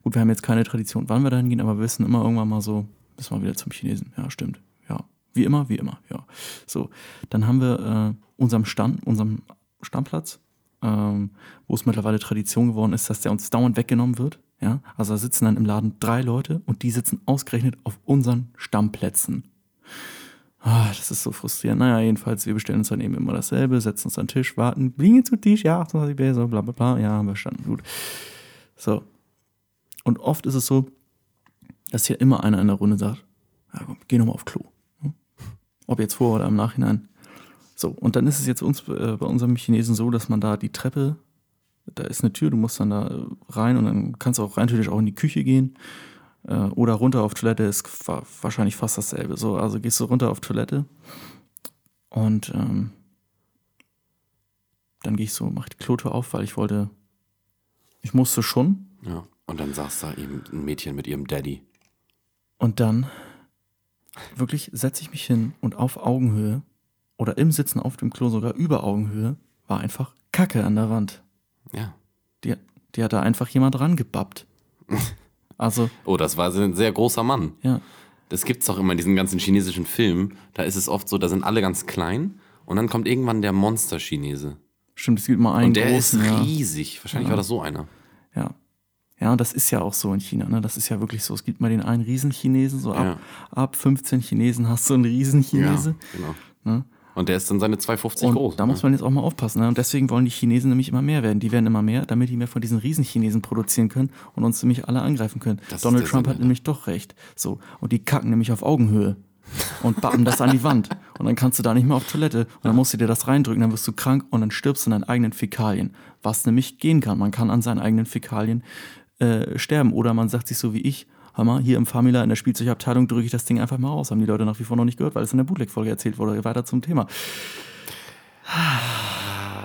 [SPEAKER 1] gut, wir haben jetzt keine Tradition, wann wir da hingehen, aber wir wissen immer irgendwann mal so, müssen wir wieder zum Chinesen. Ja, stimmt. Ja, wie immer, wie immer, ja. So, dann haben wir äh, unserem Stand, unserem Stammplatz, ähm, wo es mittlerweile Tradition geworden ist, dass der uns dauernd weggenommen wird. Ja, also da sitzen dann im Laden drei Leute und die sitzen ausgerechnet auf unseren Stammplätzen. Ah, das ist so frustrierend. Naja, jedenfalls, wir bestellen uns dann eben immer dasselbe, setzen uns an den Tisch, warten, bringen zu Tisch, ja, 28 B, so bla bla bla, ja, haben wir verstanden, gut. So. Und oft ist es so, dass hier immer einer in der Runde sagt, ja komm, geh nochmal auf Klo. Hm? Ob jetzt vor oder im Nachhinein. So, und dann ist es jetzt uns, äh, bei unserem Chinesen so, dass man da die Treppe, da ist eine Tür, du musst dann da rein und dann kannst du auch rein theoretisch auch in die Küche gehen. Äh, oder runter auf Toilette ist wa- wahrscheinlich fast dasselbe. So, also gehst du runter auf Toilette und ähm, dann gehe ich so, mach die Klotür auf, weil ich wollte, ich musste schon.
[SPEAKER 2] Ja. Und dann saß da eben ein Mädchen mit ihrem Daddy.
[SPEAKER 1] Und dann wirklich setze ich mich hin und auf Augenhöhe oder im Sitzen auf dem Klo sogar über Augenhöhe war einfach Kacke an der Wand.
[SPEAKER 2] Ja.
[SPEAKER 1] Die, die hat da einfach jemand rangebappt. Also,
[SPEAKER 2] Oh, das war ein sehr großer Mann.
[SPEAKER 1] ja.
[SPEAKER 2] Das gibt's doch immer in diesen ganzen chinesischen Filmen. Da ist es oft so, da sind alle ganz klein und dann kommt irgendwann der Monster-Chinese.
[SPEAKER 1] Stimmt, es gibt mal einen
[SPEAKER 2] Und der
[SPEAKER 1] großen,
[SPEAKER 2] ist
[SPEAKER 1] ja.
[SPEAKER 2] riesig. Wahrscheinlich war das so einer.
[SPEAKER 1] Ja. Ja, und das ist ja auch so in China, ne? Das ist ja wirklich so. Es gibt mal den einen Riesenchinesen, so ab, ab 15 Chinesen hast du einen Riesenchinese.
[SPEAKER 2] genau.
[SPEAKER 1] Ne?
[SPEAKER 2] Und der ist dann seine 250
[SPEAKER 1] Und
[SPEAKER 2] groß.
[SPEAKER 1] da muss man jetzt auch mal aufpassen. Ne? Und deswegen wollen die Chinesen nämlich immer mehr werden. Die werden immer mehr, damit die mehr von diesen Riesenchinesen produzieren können und uns nämlich alle angreifen können.
[SPEAKER 2] Das
[SPEAKER 1] Donald Trump
[SPEAKER 2] Sinn
[SPEAKER 1] hat
[SPEAKER 2] dahinter.
[SPEAKER 1] nämlich doch recht. So. Und die kacken nämlich auf Augenhöhe und bappen das an die Wand. Und dann kannst du da nicht mehr auf Toilette. Und dann musst du dir das reindrücken, dann wirst du krank und dann stirbst du an deinen eigenen Fäkalien. Was nämlich gehen kann. Man kann an seinen eigenen Fäkalien äh, sterben. Oder man sagt sich so wie ich, mal, hier im Famila in der Spielzeugabteilung drücke ich das Ding einfach mal raus. Haben die Leute nach wie vor noch nicht gehört, weil es in der Bootleg-Folge erzählt wurde. Weiter zum Thema.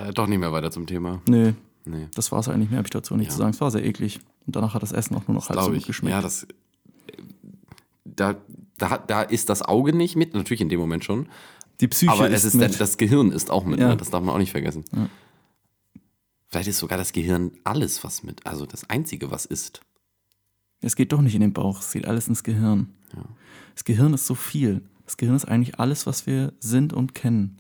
[SPEAKER 2] Äh, Doch nicht mehr weiter zum Thema.
[SPEAKER 1] Nö,
[SPEAKER 2] Nee.
[SPEAKER 1] das war es eigentlich mehr, habe ich dazu nicht
[SPEAKER 2] Ja.
[SPEAKER 1] zu sagen. Es war sehr eklig. Und danach hat das Essen auch nur noch halb so gut geschmeckt.
[SPEAKER 2] Ja, das. Da, da, da ist das Auge nicht mit, natürlich in dem Moment schon.
[SPEAKER 1] Die Psyche
[SPEAKER 2] aber
[SPEAKER 1] ist
[SPEAKER 2] es ist
[SPEAKER 1] mit.
[SPEAKER 2] das Gehirn ist auch mit,
[SPEAKER 1] Ja.
[SPEAKER 2] ne? das darf man auch nicht vergessen. Vielleicht ist sogar das Gehirn alles, was mit, also das Einzige, was ist.
[SPEAKER 1] Es geht doch nicht in den Bauch, es geht alles ins Gehirn. Das Gehirn ist so viel. Das Gehirn ist eigentlich alles, was wir sind und kennen.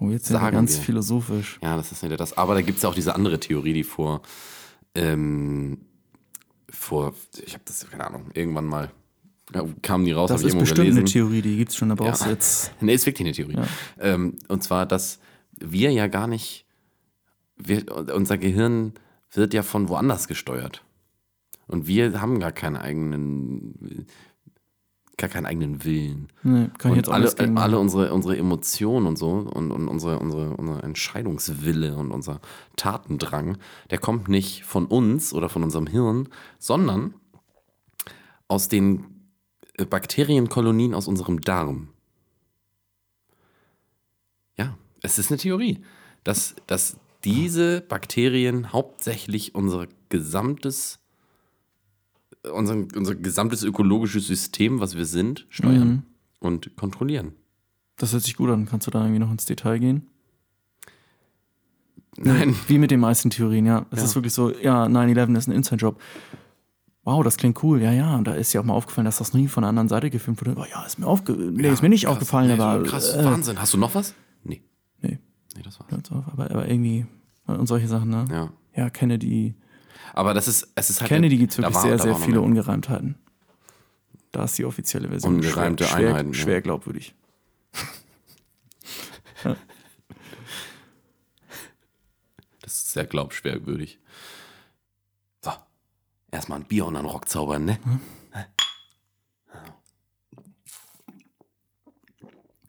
[SPEAKER 1] Oh, jetzt
[SPEAKER 2] Sagen
[SPEAKER 1] ganz
[SPEAKER 2] wir.
[SPEAKER 1] philosophisch.
[SPEAKER 2] Ja, das ist wieder das. Aber da gibt es ja auch diese andere Theorie, die vor, ähm, vor, ich habe das, keine Ahnung, irgendwann mal ja, kamen die raus,
[SPEAKER 1] Das ist bestimmt
[SPEAKER 2] gelesen.
[SPEAKER 1] eine Theorie, die gibt's schon, da brauchst du
[SPEAKER 2] Ja.
[SPEAKER 1] jetzt.
[SPEAKER 2] Nee, ist wirklich eine Theorie. Ähm, und zwar, dass wir ja gar nicht, wir, unser Gehirn wird ja von woanders gesteuert. Und wir haben gar keinen eigenen, gar keinen eigenen Willen.
[SPEAKER 1] Nee, kann ich
[SPEAKER 2] und
[SPEAKER 1] jetzt auch
[SPEAKER 2] alle, alle unsere, unsere Emotionen und so und, und unsere, unsere, unser Entscheidungswille und unser Tatendrang, der kommt nicht von uns oder von unserem Hirn, sondern aus den äh, Bakterienkolonien aus unserem Darm. Ja, es ist eine Theorie, dass, dass diese Bakterien hauptsächlich unser gesamtes, unser, unser gesamtes ökologisches System, was wir sind, steuern
[SPEAKER 1] Mhm.
[SPEAKER 2] und kontrollieren.
[SPEAKER 1] Das hört sich gut an. Kannst du da irgendwie noch ins Detail gehen?
[SPEAKER 2] Nein.
[SPEAKER 1] Wie mit den meisten Theorien, ja. Es
[SPEAKER 2] Ja.
[SPEAKER 1] ist wirklich so, ja, 9-11 ist ein Inside-Job. wow, das klingt cool, ja, ja. Und da ist ja auch mal aufgefallen, dass das nie von der anderen Seite gefilmt wurde. Oh, ja, ist mir, aufge nee, ist mir nicht
[SPEAKER 2] krass.
[SPEAKER 1] aufgefallen,
[SPEAKER 2] Nee,
[SPEAKER 1] aber.
[SPEAKER 2] krass,
[SPEAKER 1] äh,
[SPEAKER 2] Wahnsinn. Hast du noch was? Nee.
[SPEAKER 1] Nee.
[SPEAKER 2] Nee, das war's.
[SPEAKER 1] aber, aber irgendwie. Und solche Sachen, ne?
[SPEAKER 2] Ja.
[SPEAKER 1] Ja, Kennedy.
[SPEAKER 2] Aber das ist, es ist halt.
[SPEAKER 1] Kennedy gibt es wirklich
[SPEAKER 2] war-
[SPEAKER 1] sehr, sehr viele. Ungereimtheiten. Da ist die offizielle Version
[SPEAKER 2] Ungereimte
[SPEAKER 1] schwer, schwer,
[SPEAKER 2] Einheiten, ja.
[SPEAKER 1] schwer glaubwürdig.
[SPEAKER 2] Das ist sehr glaubschwerwürdig. So. Erstmal ein Bier und dann Rock zaubern, ne?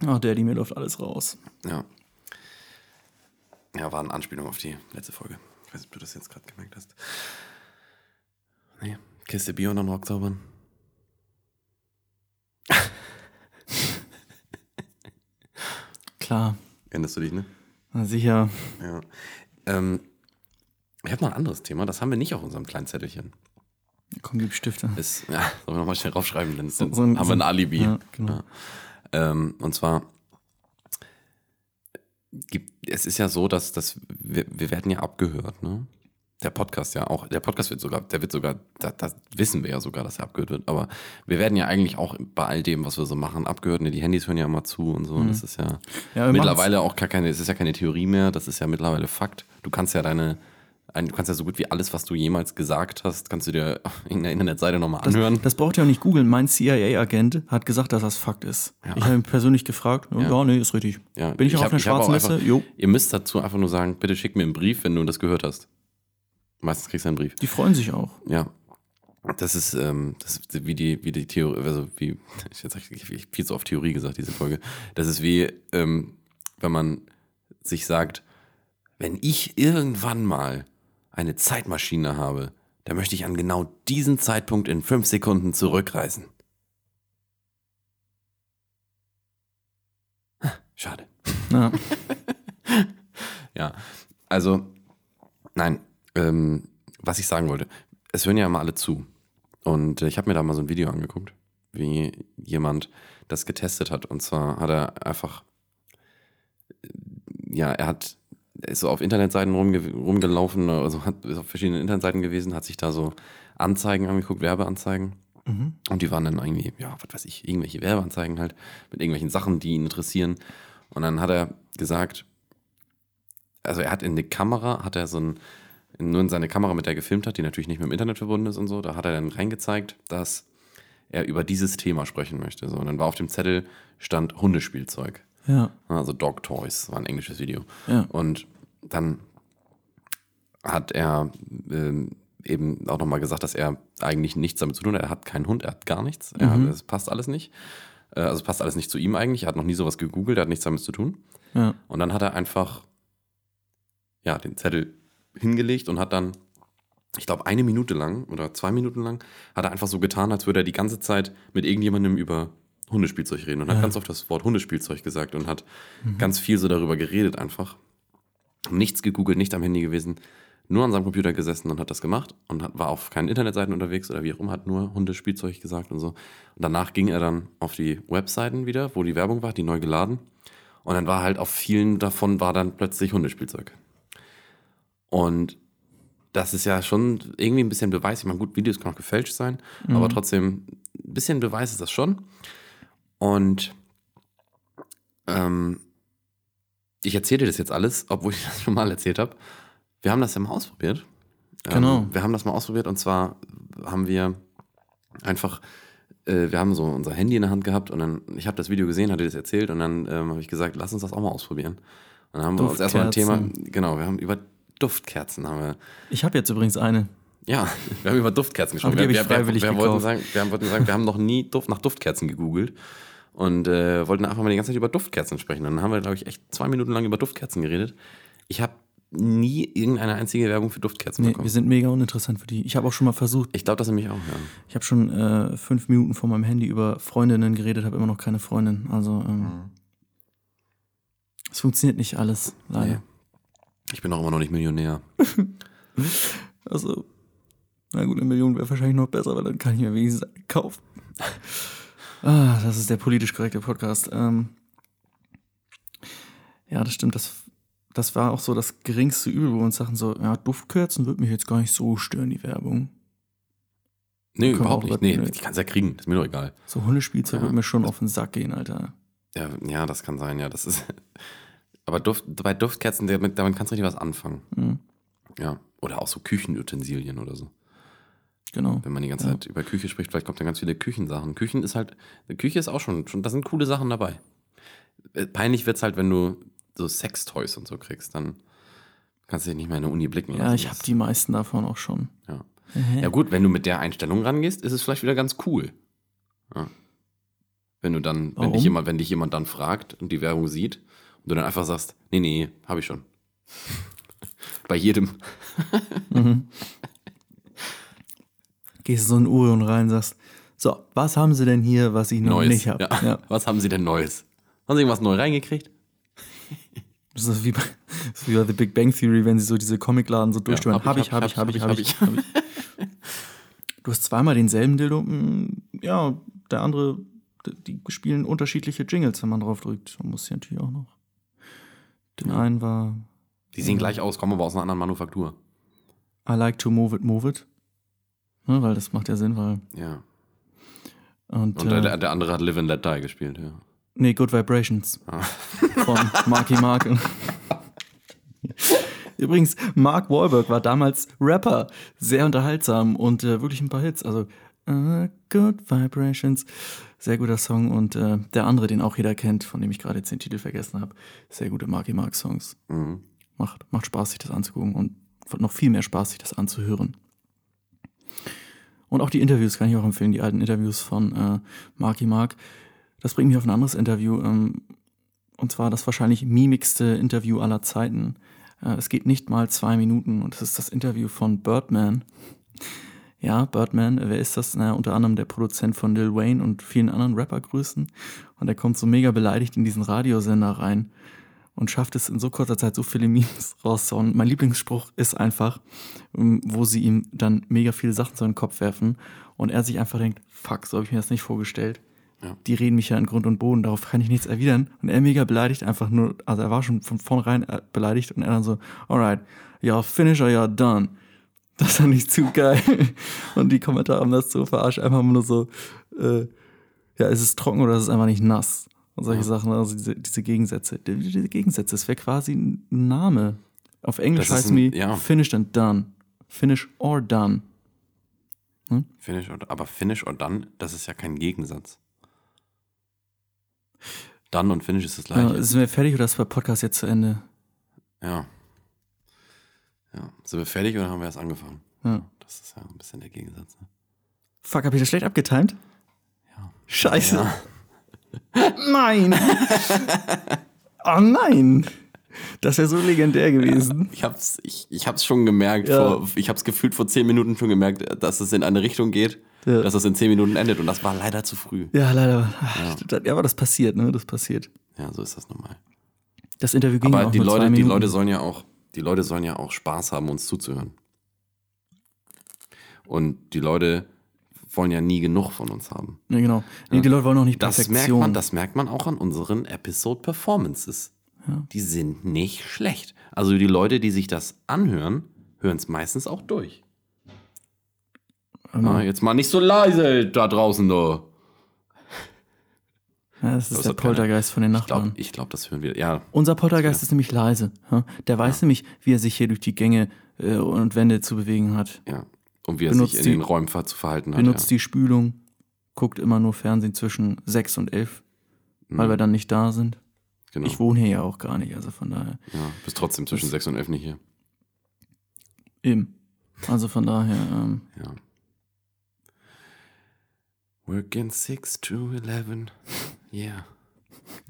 [SPEAKER 1] Oh, Daddy, mir läuft alles raus.
[SPEAKER 2] Ja. Ja, war eine Anspielung auf die letzte Folge. Ich weiß nicht, ob du das jetzt gerade gemerkt hast. Nee. Kiste Bier und dann Rock zaubern.
[SPEAKER 1] Klar,
[SPEAKER 2] Erinnerst du dich, ne?
[SPEAKER 1] na sicher.
[SPEAKER 2] Ja. Ähm, ich habe noch ein anderes Thema, das haben wir nicht auf unserem kleinen Zettelchen.
[SPEAKER 1] Komm, gib Stifte.
[SPEAKER 2] Ist, ja, sollen wir nochmal schnell raufschreiben, dann,
[SPEAKER 1] So- so
[SPEAKER 2] haben
[SPEAKER 1] so
[SPEAKER 2] wir ein
[SPEAKER 1] ein-
[SPEAKER 2] Alibi.
[SPEAKER 1] Ja, genau.
[SPEAKER 2] Ja. Ähm, und zwar, gibt, es ist ja so, dass, dass wir, wir werden ja abgehört, ne? Der Podcast ja auch, der Podcast wird sogar, der wird sogar, das, das wissen wir ja sogar, dass er abgehört wird, aber wir werden ja eigentlich auch bei all dem, was wir so machen, abgehört. Ne? Die Handys hören ja immer zu und so. Und das ist ja,
[SPEAKER 1] Mhm. Ja,
[SPEAKER 2] mittlerweile auch gar keine, es ist ja keine Theorie mehr, das ist ja mittlerweile Fakt. Du kannst ja deine, ein, du kannst ja so gut wie alles, was du jemals gesagt hast, kannst du dir in der Internetseite nochmal anhören.
[SPEAKER 1] Das, das braucht ihr auch nicht googeln. Mein CIA-Agent hat gesagt, dass das Fakt ist. Ich habe ihn persönlich gefragt. Ja,
[SPEAKER 2] Ja.
[SPEAKER 1] nee, ist richtig.
[SPEAKER 2] Ja,
[SPEAKER 1] Bin ich, auch
[SPEAKER 2] hab-
[SPEAKER 1] auf einer
[SPEAKER 2] auch
[SPEAKER 1] schwarzen Liste? Jo.
[SPEAKER 2] Ihr müsst dazu einfach nur sagen, bitte schick mir einen Brief, wenn du das gehört hast. Meistens kriegst du einen Brief.
[SPEAKER 1] Die freuen sich auch.
[SPEAKER 2] Ja. Das ist, ähm, das ist wie die, wie die Theorie, also wie, ich jetzt ich viel zu oft Theorie gesagt, diese Folge. Das ist wie, ähm, wenn man sich sagt, wenn ich irgendwann mal eine Zeitmaschine habe, dann möchte ich an genau diesen Zeitpunkt in fünf Sekunden zurückreisen. Ha, Schade.
[SPEAKER 1] Ja.
[SPEAKER 2] Ja, also, nein, ähm, was ich sagen wollte, es hören ja immer alle zu. Und ich habe mir da mal so ein Video angeguckt, wie jemand das getestet hat. Und zwar hat er einfach, ja, er hat, ist so auf Internetseiten rumge rumgelaufen, also hat, ist auf verschiedenen Internetseiten gewesen, hat sich da so Anzeigen angeguckt, Werbeanzeigen.
[SPEAKER 1] Mhm.
[SPEAKER 2] Und die waren dann irgendwie, ja, was weiß ich, irgendwelche Werbeanzeigen halt, mit irgendwelchen Sachen, die ihn interessieren. Und dann hat er gesagt, also er hat in die Kamera, hat er so ein, nur in seine Kamera, mit der er gefilmt hat, die natürlich nicht mit dem Internet verbunden ist und so, da hat er dann reingezeigt, dass er über dieses Thema sprechen möchte. So, und dann war auf dem Zettel stand Hundespielzeug.
[SPEAKER 1] Ja.
[SPEAKER 2] Also Dog Toys, war ein englisches Video.
[SPEAKER 1] Ja.
[SPEAKER 2] Und dann hat er ähm, eben auch nochmal gesagt, dass er eigentlich nichts damit zu tun hat. Er hat keinen Hund, er hat gar nichts.
[SPEAKER 1] Mhm.
[SPEAKER 2] hat, es passt alles nicht. Äh, Also es passt alles nicht zu ihm eigentlich. Er hat noch nie sowas gegoogelt, er hat nichts damit zu tun.
[SPEAKER 1] Ja.
[SPEAKER 2] Und dann hat er einfach ja, den Zettel hingelegt und hat dann, ich glaube, eine Minute lang oder zwei Minuten lang, hat er einfach so getan, als würde er die ganze Zeit mit irgendjemandem über Hundespielzeug reden und hat ganz oft das Wort Hundespielzeug gesagt und hat ganz viel so darüber geredet einfach. Nichts gegoogelt, nicht am Handy gewesen, nur an seinem Computer gesessen und hat das gemacht und hat, war auf keinen Internetseiten unterwegs oder wie auch immer, hat nur Hundespielzeug gesagt und so. Und danach ging er dann auf die Webseiten wieder, wo die Werbung war, die neu geladen. Und dann war halt auf vielen davon war dann plötzlich Hundespielzeug. Und das ist ja schon irgendwie ein bisschen Beweis. Ich meine, gut, Videos können auch gefälscht sein, aber trotzdem ein bisschen Beweis ist das schon. Und ähm, ich erzähle dir das jetzt alles, obwohl ich das schon mal erzählt habe. Wir haben das ja mal ausprobiert.
[SPEAKER 1] Genau.
[SPEAKER 2] Ähm, wir haben das mal ausprobiert und zwar haben wir einfach, äh, wir haben so unser Handy in der Hand gehabt und dann, ich habe das Video gesehen, hatte das erzählt und dann ähm, habe ich gesagt, lass uns das auch mal ausprobieren. Und dann haben wir uns erstmal ein Thema, genau, wir haben über Duftkerzen haben wir
[SPEAKER 1] Ich habe jetzt übrigens eine.
[SPEAKER 2] ja, wir haben über Duftkerzen gesprochen.
[SPEAKER 1] Aber die
[SPEAKER 2] wir,
[SPEAKER 1] hab ich
[SPEAKER 2] wir, wir,
[SPEAKER 1] freiwillig
[SPEAKER 2] wir, wollten sagen, wir wollten sagen, wir haben noch nie Duft, nach Duftkerzen gegoogelt und äh, wollten einfach mal die ganze Zeit über Duftkerzen sprechen. Und dann haben wir, glaube ich, echt zwei Minuten lang über Duftkerzen geredet. Ich habe nie irgendeine einzige Werbung für Duftkerzen
[SPEAKER 1] Nee,
[SPEAKER 2] bekommen.
[SPEAKER 1] wir sind mega uninteressant für die. Ich habe auch schon mal versucht,
[SPEAKER 2] Ich glaube, das nämlich auch, ja.
[SPEAKER 1] ich habe schon äh, fünf Minuten vor meinem Handy über Freundinnen geredet, habe immer noch keine Freundin. Also ähm, es funktioniert nicht alles, leider.
[SPEAKER 2] Nee. Ich bin auch immer noch nicht Millionär.
[SPEAKER 1] Also, na gut, eine Million wäre wahrscheinlich noch besser, weil dann kann ich mir wenigstens kaufen. Ah, das ist der politisch korrekte Podcast. Ähm, ja, das stimmt. Das, das war auch so das geringste Übel, wo uns sagten so, ja, Duftkerzen wird mich jetzt gar nicht so stören, die Werbung.
[SPEAKER 2] Nee, überhaupt nicht. Nee,
[SPEAKER 1] nee.
[SPEAKER 2] die kannst ja kriegen. Ist mir doch egal.
[SPEAKER 1] So Hundespielzeug
[SPEAKER 2] Ja.
[SPEAKER 1] wird mir schon auf den Sack gehen, Alter.
[SPEAKER 2] Ja, ja, das kann sein, ja. Das ist. Aber Duft, bei Duftkerzen, damit, damit kannst du richtig was anfangen.
[SPEAKER 1] Mhm.
[SPEAKER 2] Ja. Oder auch so Küchenutensilien oder so.
[SPEAKER 1] Genau.
[SPEAKER 2] Wenn man die ganze
[SPEAKER 1] Ja.
[SPEAKER 2] Zeit über Küche spricht, vielleicht kommt dann ganz viele Küchensachen. Küchen ist halt, Küche ist auch schon, schon da sind coole Sachen dabei. Äh, Peinlich wird's halt, wenn du so Sextoys und so kriegst, dann kannst du dich nicht mehr in der Uni blicken
[SPEAKER 1] Ja, ich habe die meisten davon auch schon.
[SPEAKER 2] Ja. ja gut, wenn du mit der Einstellung rangehst, ist es vielleicht wieder ganz cool. Ja. Wenn du dann, wenn dich jemand, wenn dich jemand dann fragt und die Werbung sieht und du dann einfach sagst, nee, nee, habe ich schon. Bei jedem.
[SPEAKER 1] Gehst so in Uhren rein und sagst, so, was haben sie denn hier, was ich noch
[SPEAKER 2] Neues.
[SPEAKER 1] nicht habe?
[SPEAKER 2] Ja.
[SPEAKER 1] Ja.
[SPEAKER 2] Was haben sie denn Neues? Haben sie irgendwas neu reingekriegt?
[SPEAKER 1] Das ist wie bei, ist wie bei The Big Bang Theory, wenn sie so diese Comicladen so durchstören.
[SPEAKER 2] hab
[SPEAKER 1] hab
[SPEAKER 2] ich,
[SPEAKER 1] ich, hab ich, hab ich, hab ich,
[SPEAKER 2] hab
[SPEAKER 1] hab ich. Du hast zweimal denselben Dildo. mm, Ja, der andere, die spielen unterschiedliche Jingles, wenn man drauf drückt. Man muss ja natürlich auch noch. Den einen war
[SPEAKER 2] Die sehen gleich aus, kommen aber aus einer anderen Manufaktur.
[SPEAKER 1] I like to move it, move it. Ne, weil das macht ja Sinn, weil.
[SPEAKER 2] Ja.
[SPEAKER 1] Und,
[SPEAKER 2] Und
[SPEAKER 1] äh,
[SPEAKER 2] der, der andere hat Live and Let Die gespielt, ja.
[SPEAKER 1] Nee, Good Vibrations.
[SPEAKER 2] Ah.
[SPEAKER 1] Von Marky Mark. Übrigens, Mark Wahlberg war damals Rapper. Sehr unterhaltsam und äh, wirklich ein paar Hits. Also, äh, Good Vibrations. Sehr guter Song. Und äh, der andere, den auch jeder kennt, von dem ich gerade jetzt den Titel vergessen habe. Sehr gute Marky Mark Songs.
[SPEAKER 2] Mhm.
[SPEAKER 1] Macht, macht Spaß, sich das anzugucken und noch viel mehr Spaß, sich das anzuhören. Und auch die Interviews kann ich auch empfehlen, die alten Interviews von äh, Marky Mark. Das bringt mich auf ein anderes Interview. Ähm, und zwar das wahrscheinlich mimigste Interview aller Zeiten. Äh, es geht nicht mal zwei Minuten und es ist das Interview von Birdman. Ja, Birdman, wer ist das? Naja, unter anderem der Produzent von Lil Wayne und vielen anderen Rappergrößen. Und er kommt so mega beleidigt in diesen Radiosender rein und schafft es in so kurzer Zeit so viele Memes rauszuhauen. Mein Lieblingsspruch ist einfach, ähm, wo sie ihm dann mega viele Sachen zu den Kopf werfen und er sich einfach denkt, fuck, so habe ich mir das nicht vorgestellt.
[SPEAKER 2] Ja.
[SPEAKER 1] Die reden mich ja in Grund und Boden, darauf kann ich nichts erwidern. Und er mega beleidigt einfach nur, also er war schon von vornherein äh, beleidigt und er dann so, alright, ja, finish or you're done. Das ist doch nicht zu geil. Und die Kommentare haben das so verarscht, einfach nur so, äh, ja, ist es trocken oder ist es einfach nicht nass? Und solche
[SPEAKER 2] Ja.
[SPEAKER 1] Sachen, also diese, diese Gegensätze. Die- Diese Gegensätze, das wäre quasi ein Name. Auf Englisch heißt mir
[SPEAKER 2] ja.
[SPEAKER 1] finished and done. Finish or done.
[SPEAKER 2] Finish or, aber Finish or Done, das ist ja kein Gegensatz. Done und Finish ist das
[SPEAKER 1] Ja,
[SPEAKER 2] gleiche.
[SPEAKER 1] sind wir fertig oder ist der Podcast jetzt zu Ende?
[SPEAKER 2] Ja. Ja. Sind wir fertig oder haben wir erst angefangen?
[SPEAKER 1] Ja.
[SPEAKER 2] Das ist ja ein bisschen der Gegensatz. Ne?
[SPEAKER 1] Fuck, hab ich das schlecht abgetimt?
[SPEAKER 2] Ja.
[SPEAKER 1] Scheiße.
[SPEAKER 2] Ja.
[SPEAKER 1] Nein. oh nein. Das wäre so legendär gewesen.
[SPEAKER 2] Ich hab's, ich, ich hab's schon gemerkt,
[SPEAKER 1] Ja.
[SPEAKER 2] vor, ich hab's gefühlt vor zehn Minuten schon gemerkt, dass es in eine Richtung geht,
[SPEAKER 1] Ja.
[SPEAKER 2] dass es in zehn Minuten endet und das war leider zu früh.
[SPEAKER 1] Ja, leider.
[SPEAKER 2] Ja.
[SPEAKER 1] Ja, aber das passiert, ne? Das passiert.
[SPEAKER 2] Ja, so ist das normal.
[SPEAKER 1] Das Interview ging
[SPEAKER 2] Aber
[SPEAKER 1] auch
[SPEAKER 2] die
[SPEAKER 1] nur zwei
[SPEAKER 2] Leute, die
[SPEAKER 1] Minuten.
[SPEAKER 2] Leute sollen ja auch, die Leute sollen ja auch Spaß haben, uns zuzuhören. Und die Leute wollen ja nie genug von uns haben.
[SPEAKER 1] Ja, genau. Nee, die Leute wollen auch nicht
[SPEAKER 2] Das merkt man, das merkt man auch an unseren Episode Performances.
[SPEAKER 1] Ja.
[SPEAKER 2] Die sind nicht schlecht. Also die Leute, die sich das anhören, hören es meistens auch durch. Na, jetzt mal nicht so leise da draußen, du.
[SPEAKER 1] Ja, das ist
[SPEAKER 2] Das
[SPEAKER 1] der Poltergeist von den
[SPEAKER 2] Ich glaube,
[SPEAKER 1] Nachbarn.
[SPEAKER 2] ich glaub, das hören wir. Ja,
[SPEAKER 1] Unser Poltergeist ist nämlich leise. ja? Der weiß nämlich, wie er sich hier durch die Gänge äh, und Wände zu bewegen hat.
[SPEAKER 2] ja. Und wie er sich in
[SPEAKER 1] die-
[SPEAKER 2] den Räumen zu verhalten hat.
[SPEAKER 1] Benutzt
[SPEAKER 2] ja.
[SPEAKER 1] die Spülung, guckt immer nur Fernsehen zwischen 6 und 11, weil
[SPEAKER 2] Mhm,
[SPEAKER 1] wir dann nicht da sind.
[SPEAKER 2] genau.
[SPEAKER 1] Ich wohne hier ja auch gar nicht, also von daher.
[SPEAKER 2] ja, bist trotzdem zwischen
[SPEAKER 1] Das-
[SPEAKER 2] 6 und 11 nicht hier.
[SPEAKER 1] Eben. Also von daher, ähm,
[SPEAKER 2] Ja. Working 6 to 11. Yeah.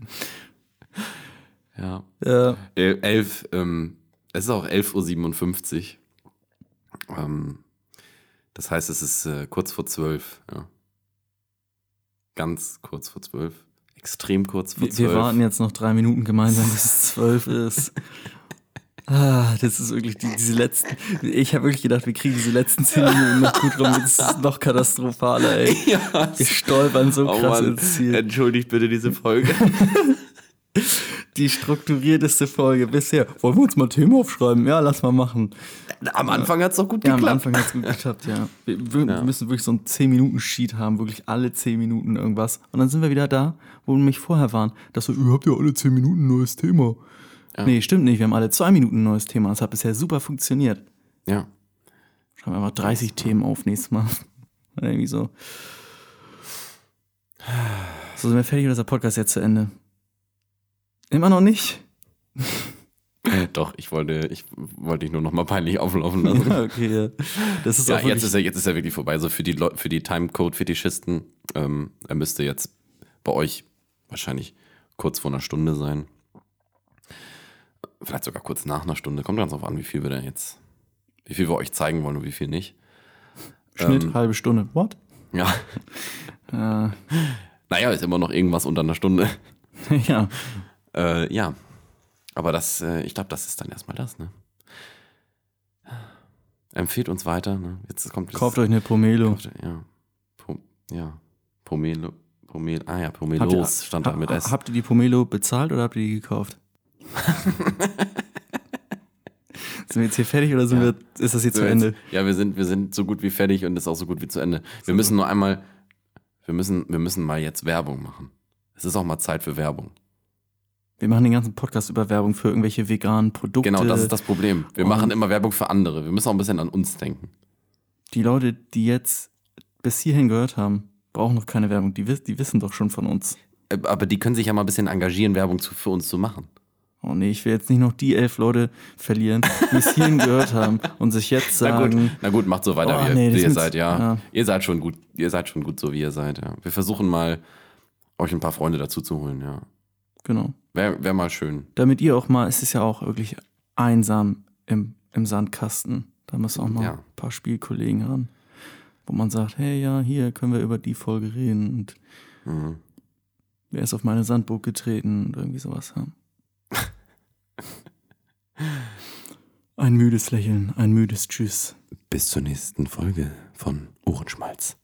[SPEAKER 2] ja.
[SPEAKER 1] äh,
[SPEAKER 2] El- Elf, ähm, es ist auch 11.57 Uhr. Ähm, das heißt, es ist äh, kurz vor 12. Ja. Ganz kurz vor 12. Extrem kurz vor
[SPEAKER 1] wir,
[SPEAKER 2] 12.
[SPEAKER 1] wir warten jetzt noch drei Minuten gemeinsam, bis es 12 ist. Ah, das ist wirklich die, diese letzten. Ich habe wirklich gedacht, wir kriegen diese letzten zehn Minuten noch gut rum. Das ist noch katastrophaler, ey.
[SPEAKER 2] ja,
[SPEAKER 1] Wir stolpern so
[SPEAKER 2] oh
[SPEAKER 1] krass
[SPEAKER 2] Mann,
[SPEAKER 1] ins Ziel.
[SPEAKER 2] entschuldigt bitte diese Folge.
[SPEAKER 1] die strukturierteste Folge bisher. Wollen wir uns mal Themen aufschreiben? Ja, lass mal machen.
[SPEAKER 2] Am Anfang hat es doch gut
[SPEAKER 1] Ja, am
[SPEAKER 2] geklappt.
[SPEAKER 1] Anfang hat es gut geklappt, ja. Wir, wir
[SPEAKER 2] Ja.
[SPEAKER 1] müssen wirklich so einen 10-Minuten-Sheet haben, wirklich alle 10 Minuten irgendwas. Und dann sind wir wieder da, wo wir nämlich vorher waren. Das so, ihr habt ja alle 10 Minuten ein neues Thema. Nee, stimmt nicht. Wir haben alle 2 Minuten ein neues Thema. Das hat bisher super funktioniert.
[SPEAKER 2] Ja.
[SPEAKER 1] Schreiben wir einfach 30 Themen auf nächstes Mal. Irgendwie so. So sind wir fertig oder ist der Podcast jetzt zu Ende? Immer noch nicht?
[SPEAKER 2] Doch, ich wollte, ich wollte dich nur noch mal peinlich auflaufen lassen.
[SPEAKER 1] Ja, okay, ja. Das ist
[SPEAKER 2] Ja, jetzt ist, er, jetzt ist er wirklich vorbei. So für die, für die Timecode-Fetischisten, ähm, er müsste jetzt bei euch wahrscheinlich kurz vor einer Stunde sein. Vielleicht sogar kurz nach einer Stunde. Kommt ganz drauf an, wie viel wir denn jetzt, wie viel wir euch zeigen wollen und wie viel nicht.
[SPEAKER 1] Schnitt,
[SPEAKER 2] ähm,
[SPEAKER 1] halbe Stunde. What?
[SPEAKER 2] Ja,
[SPEAKER 1] Äh,
[SPEAKER 2] naja, ist immer noch irgendwas unter einer Stunde.
[SPEAKER 1] ja.
[SPEAKER 2] Äh, ja, aber das, äh, ich glaube, das ist dann erstmal das, ne? Empfehlt uns weiter, ne? Jetzt kommt das-
[SPEAKER 1] Kauft euch eine Pomelo.
[SPEAKER 2] Kauft- Ja. Pom ja. Pomelo. Pomel ah ja,
[SPEAKER 1] Habt ihr,
[SPEAKER 2] Pomelos stand da mit
[SPEAKER 1] ha-
[SPEAKER 2] S.
[SPEAKER 1] habt ihr die Pomelo bezahlt oder habt ihr die gekauft? sind wir jetzt hier fertig oder sind
[SPEAKER 2] Ja.
[SPEAKER 1] wir, ist das hier
[SPEAKER 2] So,
[SPEAKER 1] zu
[SPEAKER 2] jetzt-
[SPEAKER 1] Ende?
[SPEAKER 2] Ja, wir sind, wir sind so gut wie fertig und ist auch so gut wie zu Ende. Wir müssen nur einmal, wir müssen, wir müssen mal jetzt Werbung machen. Es ist auch mal Zeit für Werbung.
[SPEAKER 1] Wir machen den ganzen Podcast über Werbung für irgendwelche veganen Produkte.
[SPEAKER 2] Genau, das ist das Problem. Wir
[SPEAKER 1] Und-
[SPEAKER 2] machen immer Werbung für andere. Wir müssen auch ein bisschen an uns denken.
[SPEAKER 1] Die Leute, die jetzt bis hierhin gehört haben, brauchen noch keine Werbung. Die, die wissen doch schon von uns.
[SPEAKER 2] Äh, Aber die können sich ja mal ein bisschen engagieren, Werbung zu, für uns zu machen.
[SPEAKER 1] Oh nee, ich will jetzt nicht noch die elf Leute verlieren, die es hierhin gehört haben und sich jetzt
[SPEAKER 2] Na gut,
[SPEAKER 1] sagen,
[SPEAKER 2] na gut, macht so weiter,
[SPEAKER 1] Oh,
[SPEAKER 2] wie,
[SPEAKER 1] nee,
[SPEAKER 2] wie ihr seid, ja.
[SPEAKER 1] ja.
[SPEAKER 2] Ihr seid schon gut, ihr seid schon gut so, wie ihr seid, ja. Wir versuchen mal, euch ein paar Freunde dazu zu holen, ja.
[SPEAKER 1] Genau.
[SPEAKER 2] Wäre wär mal schön.
[SPEAKER 1] Damit ihr auch mal, es ist ja auch wirklich einsam im, im Sandkasten. Da müssen auch mal
[SPEAKER 2] Ja.
[SPEAKER 1] ein paar Spielkollegen ran, wo man sagt, hey ja, hier können wir über die Folge reden und
[SPEAKER 2] Mhm.
[SPEAKER 1] wer ist auf meine Sandburg getreten und irgendwie sowas. Ja. Ein müdes Lächeln, ein müdes Tschüss.
[SPEAKER 2] Bis zur nächsten Folge von Ohrenschmalz.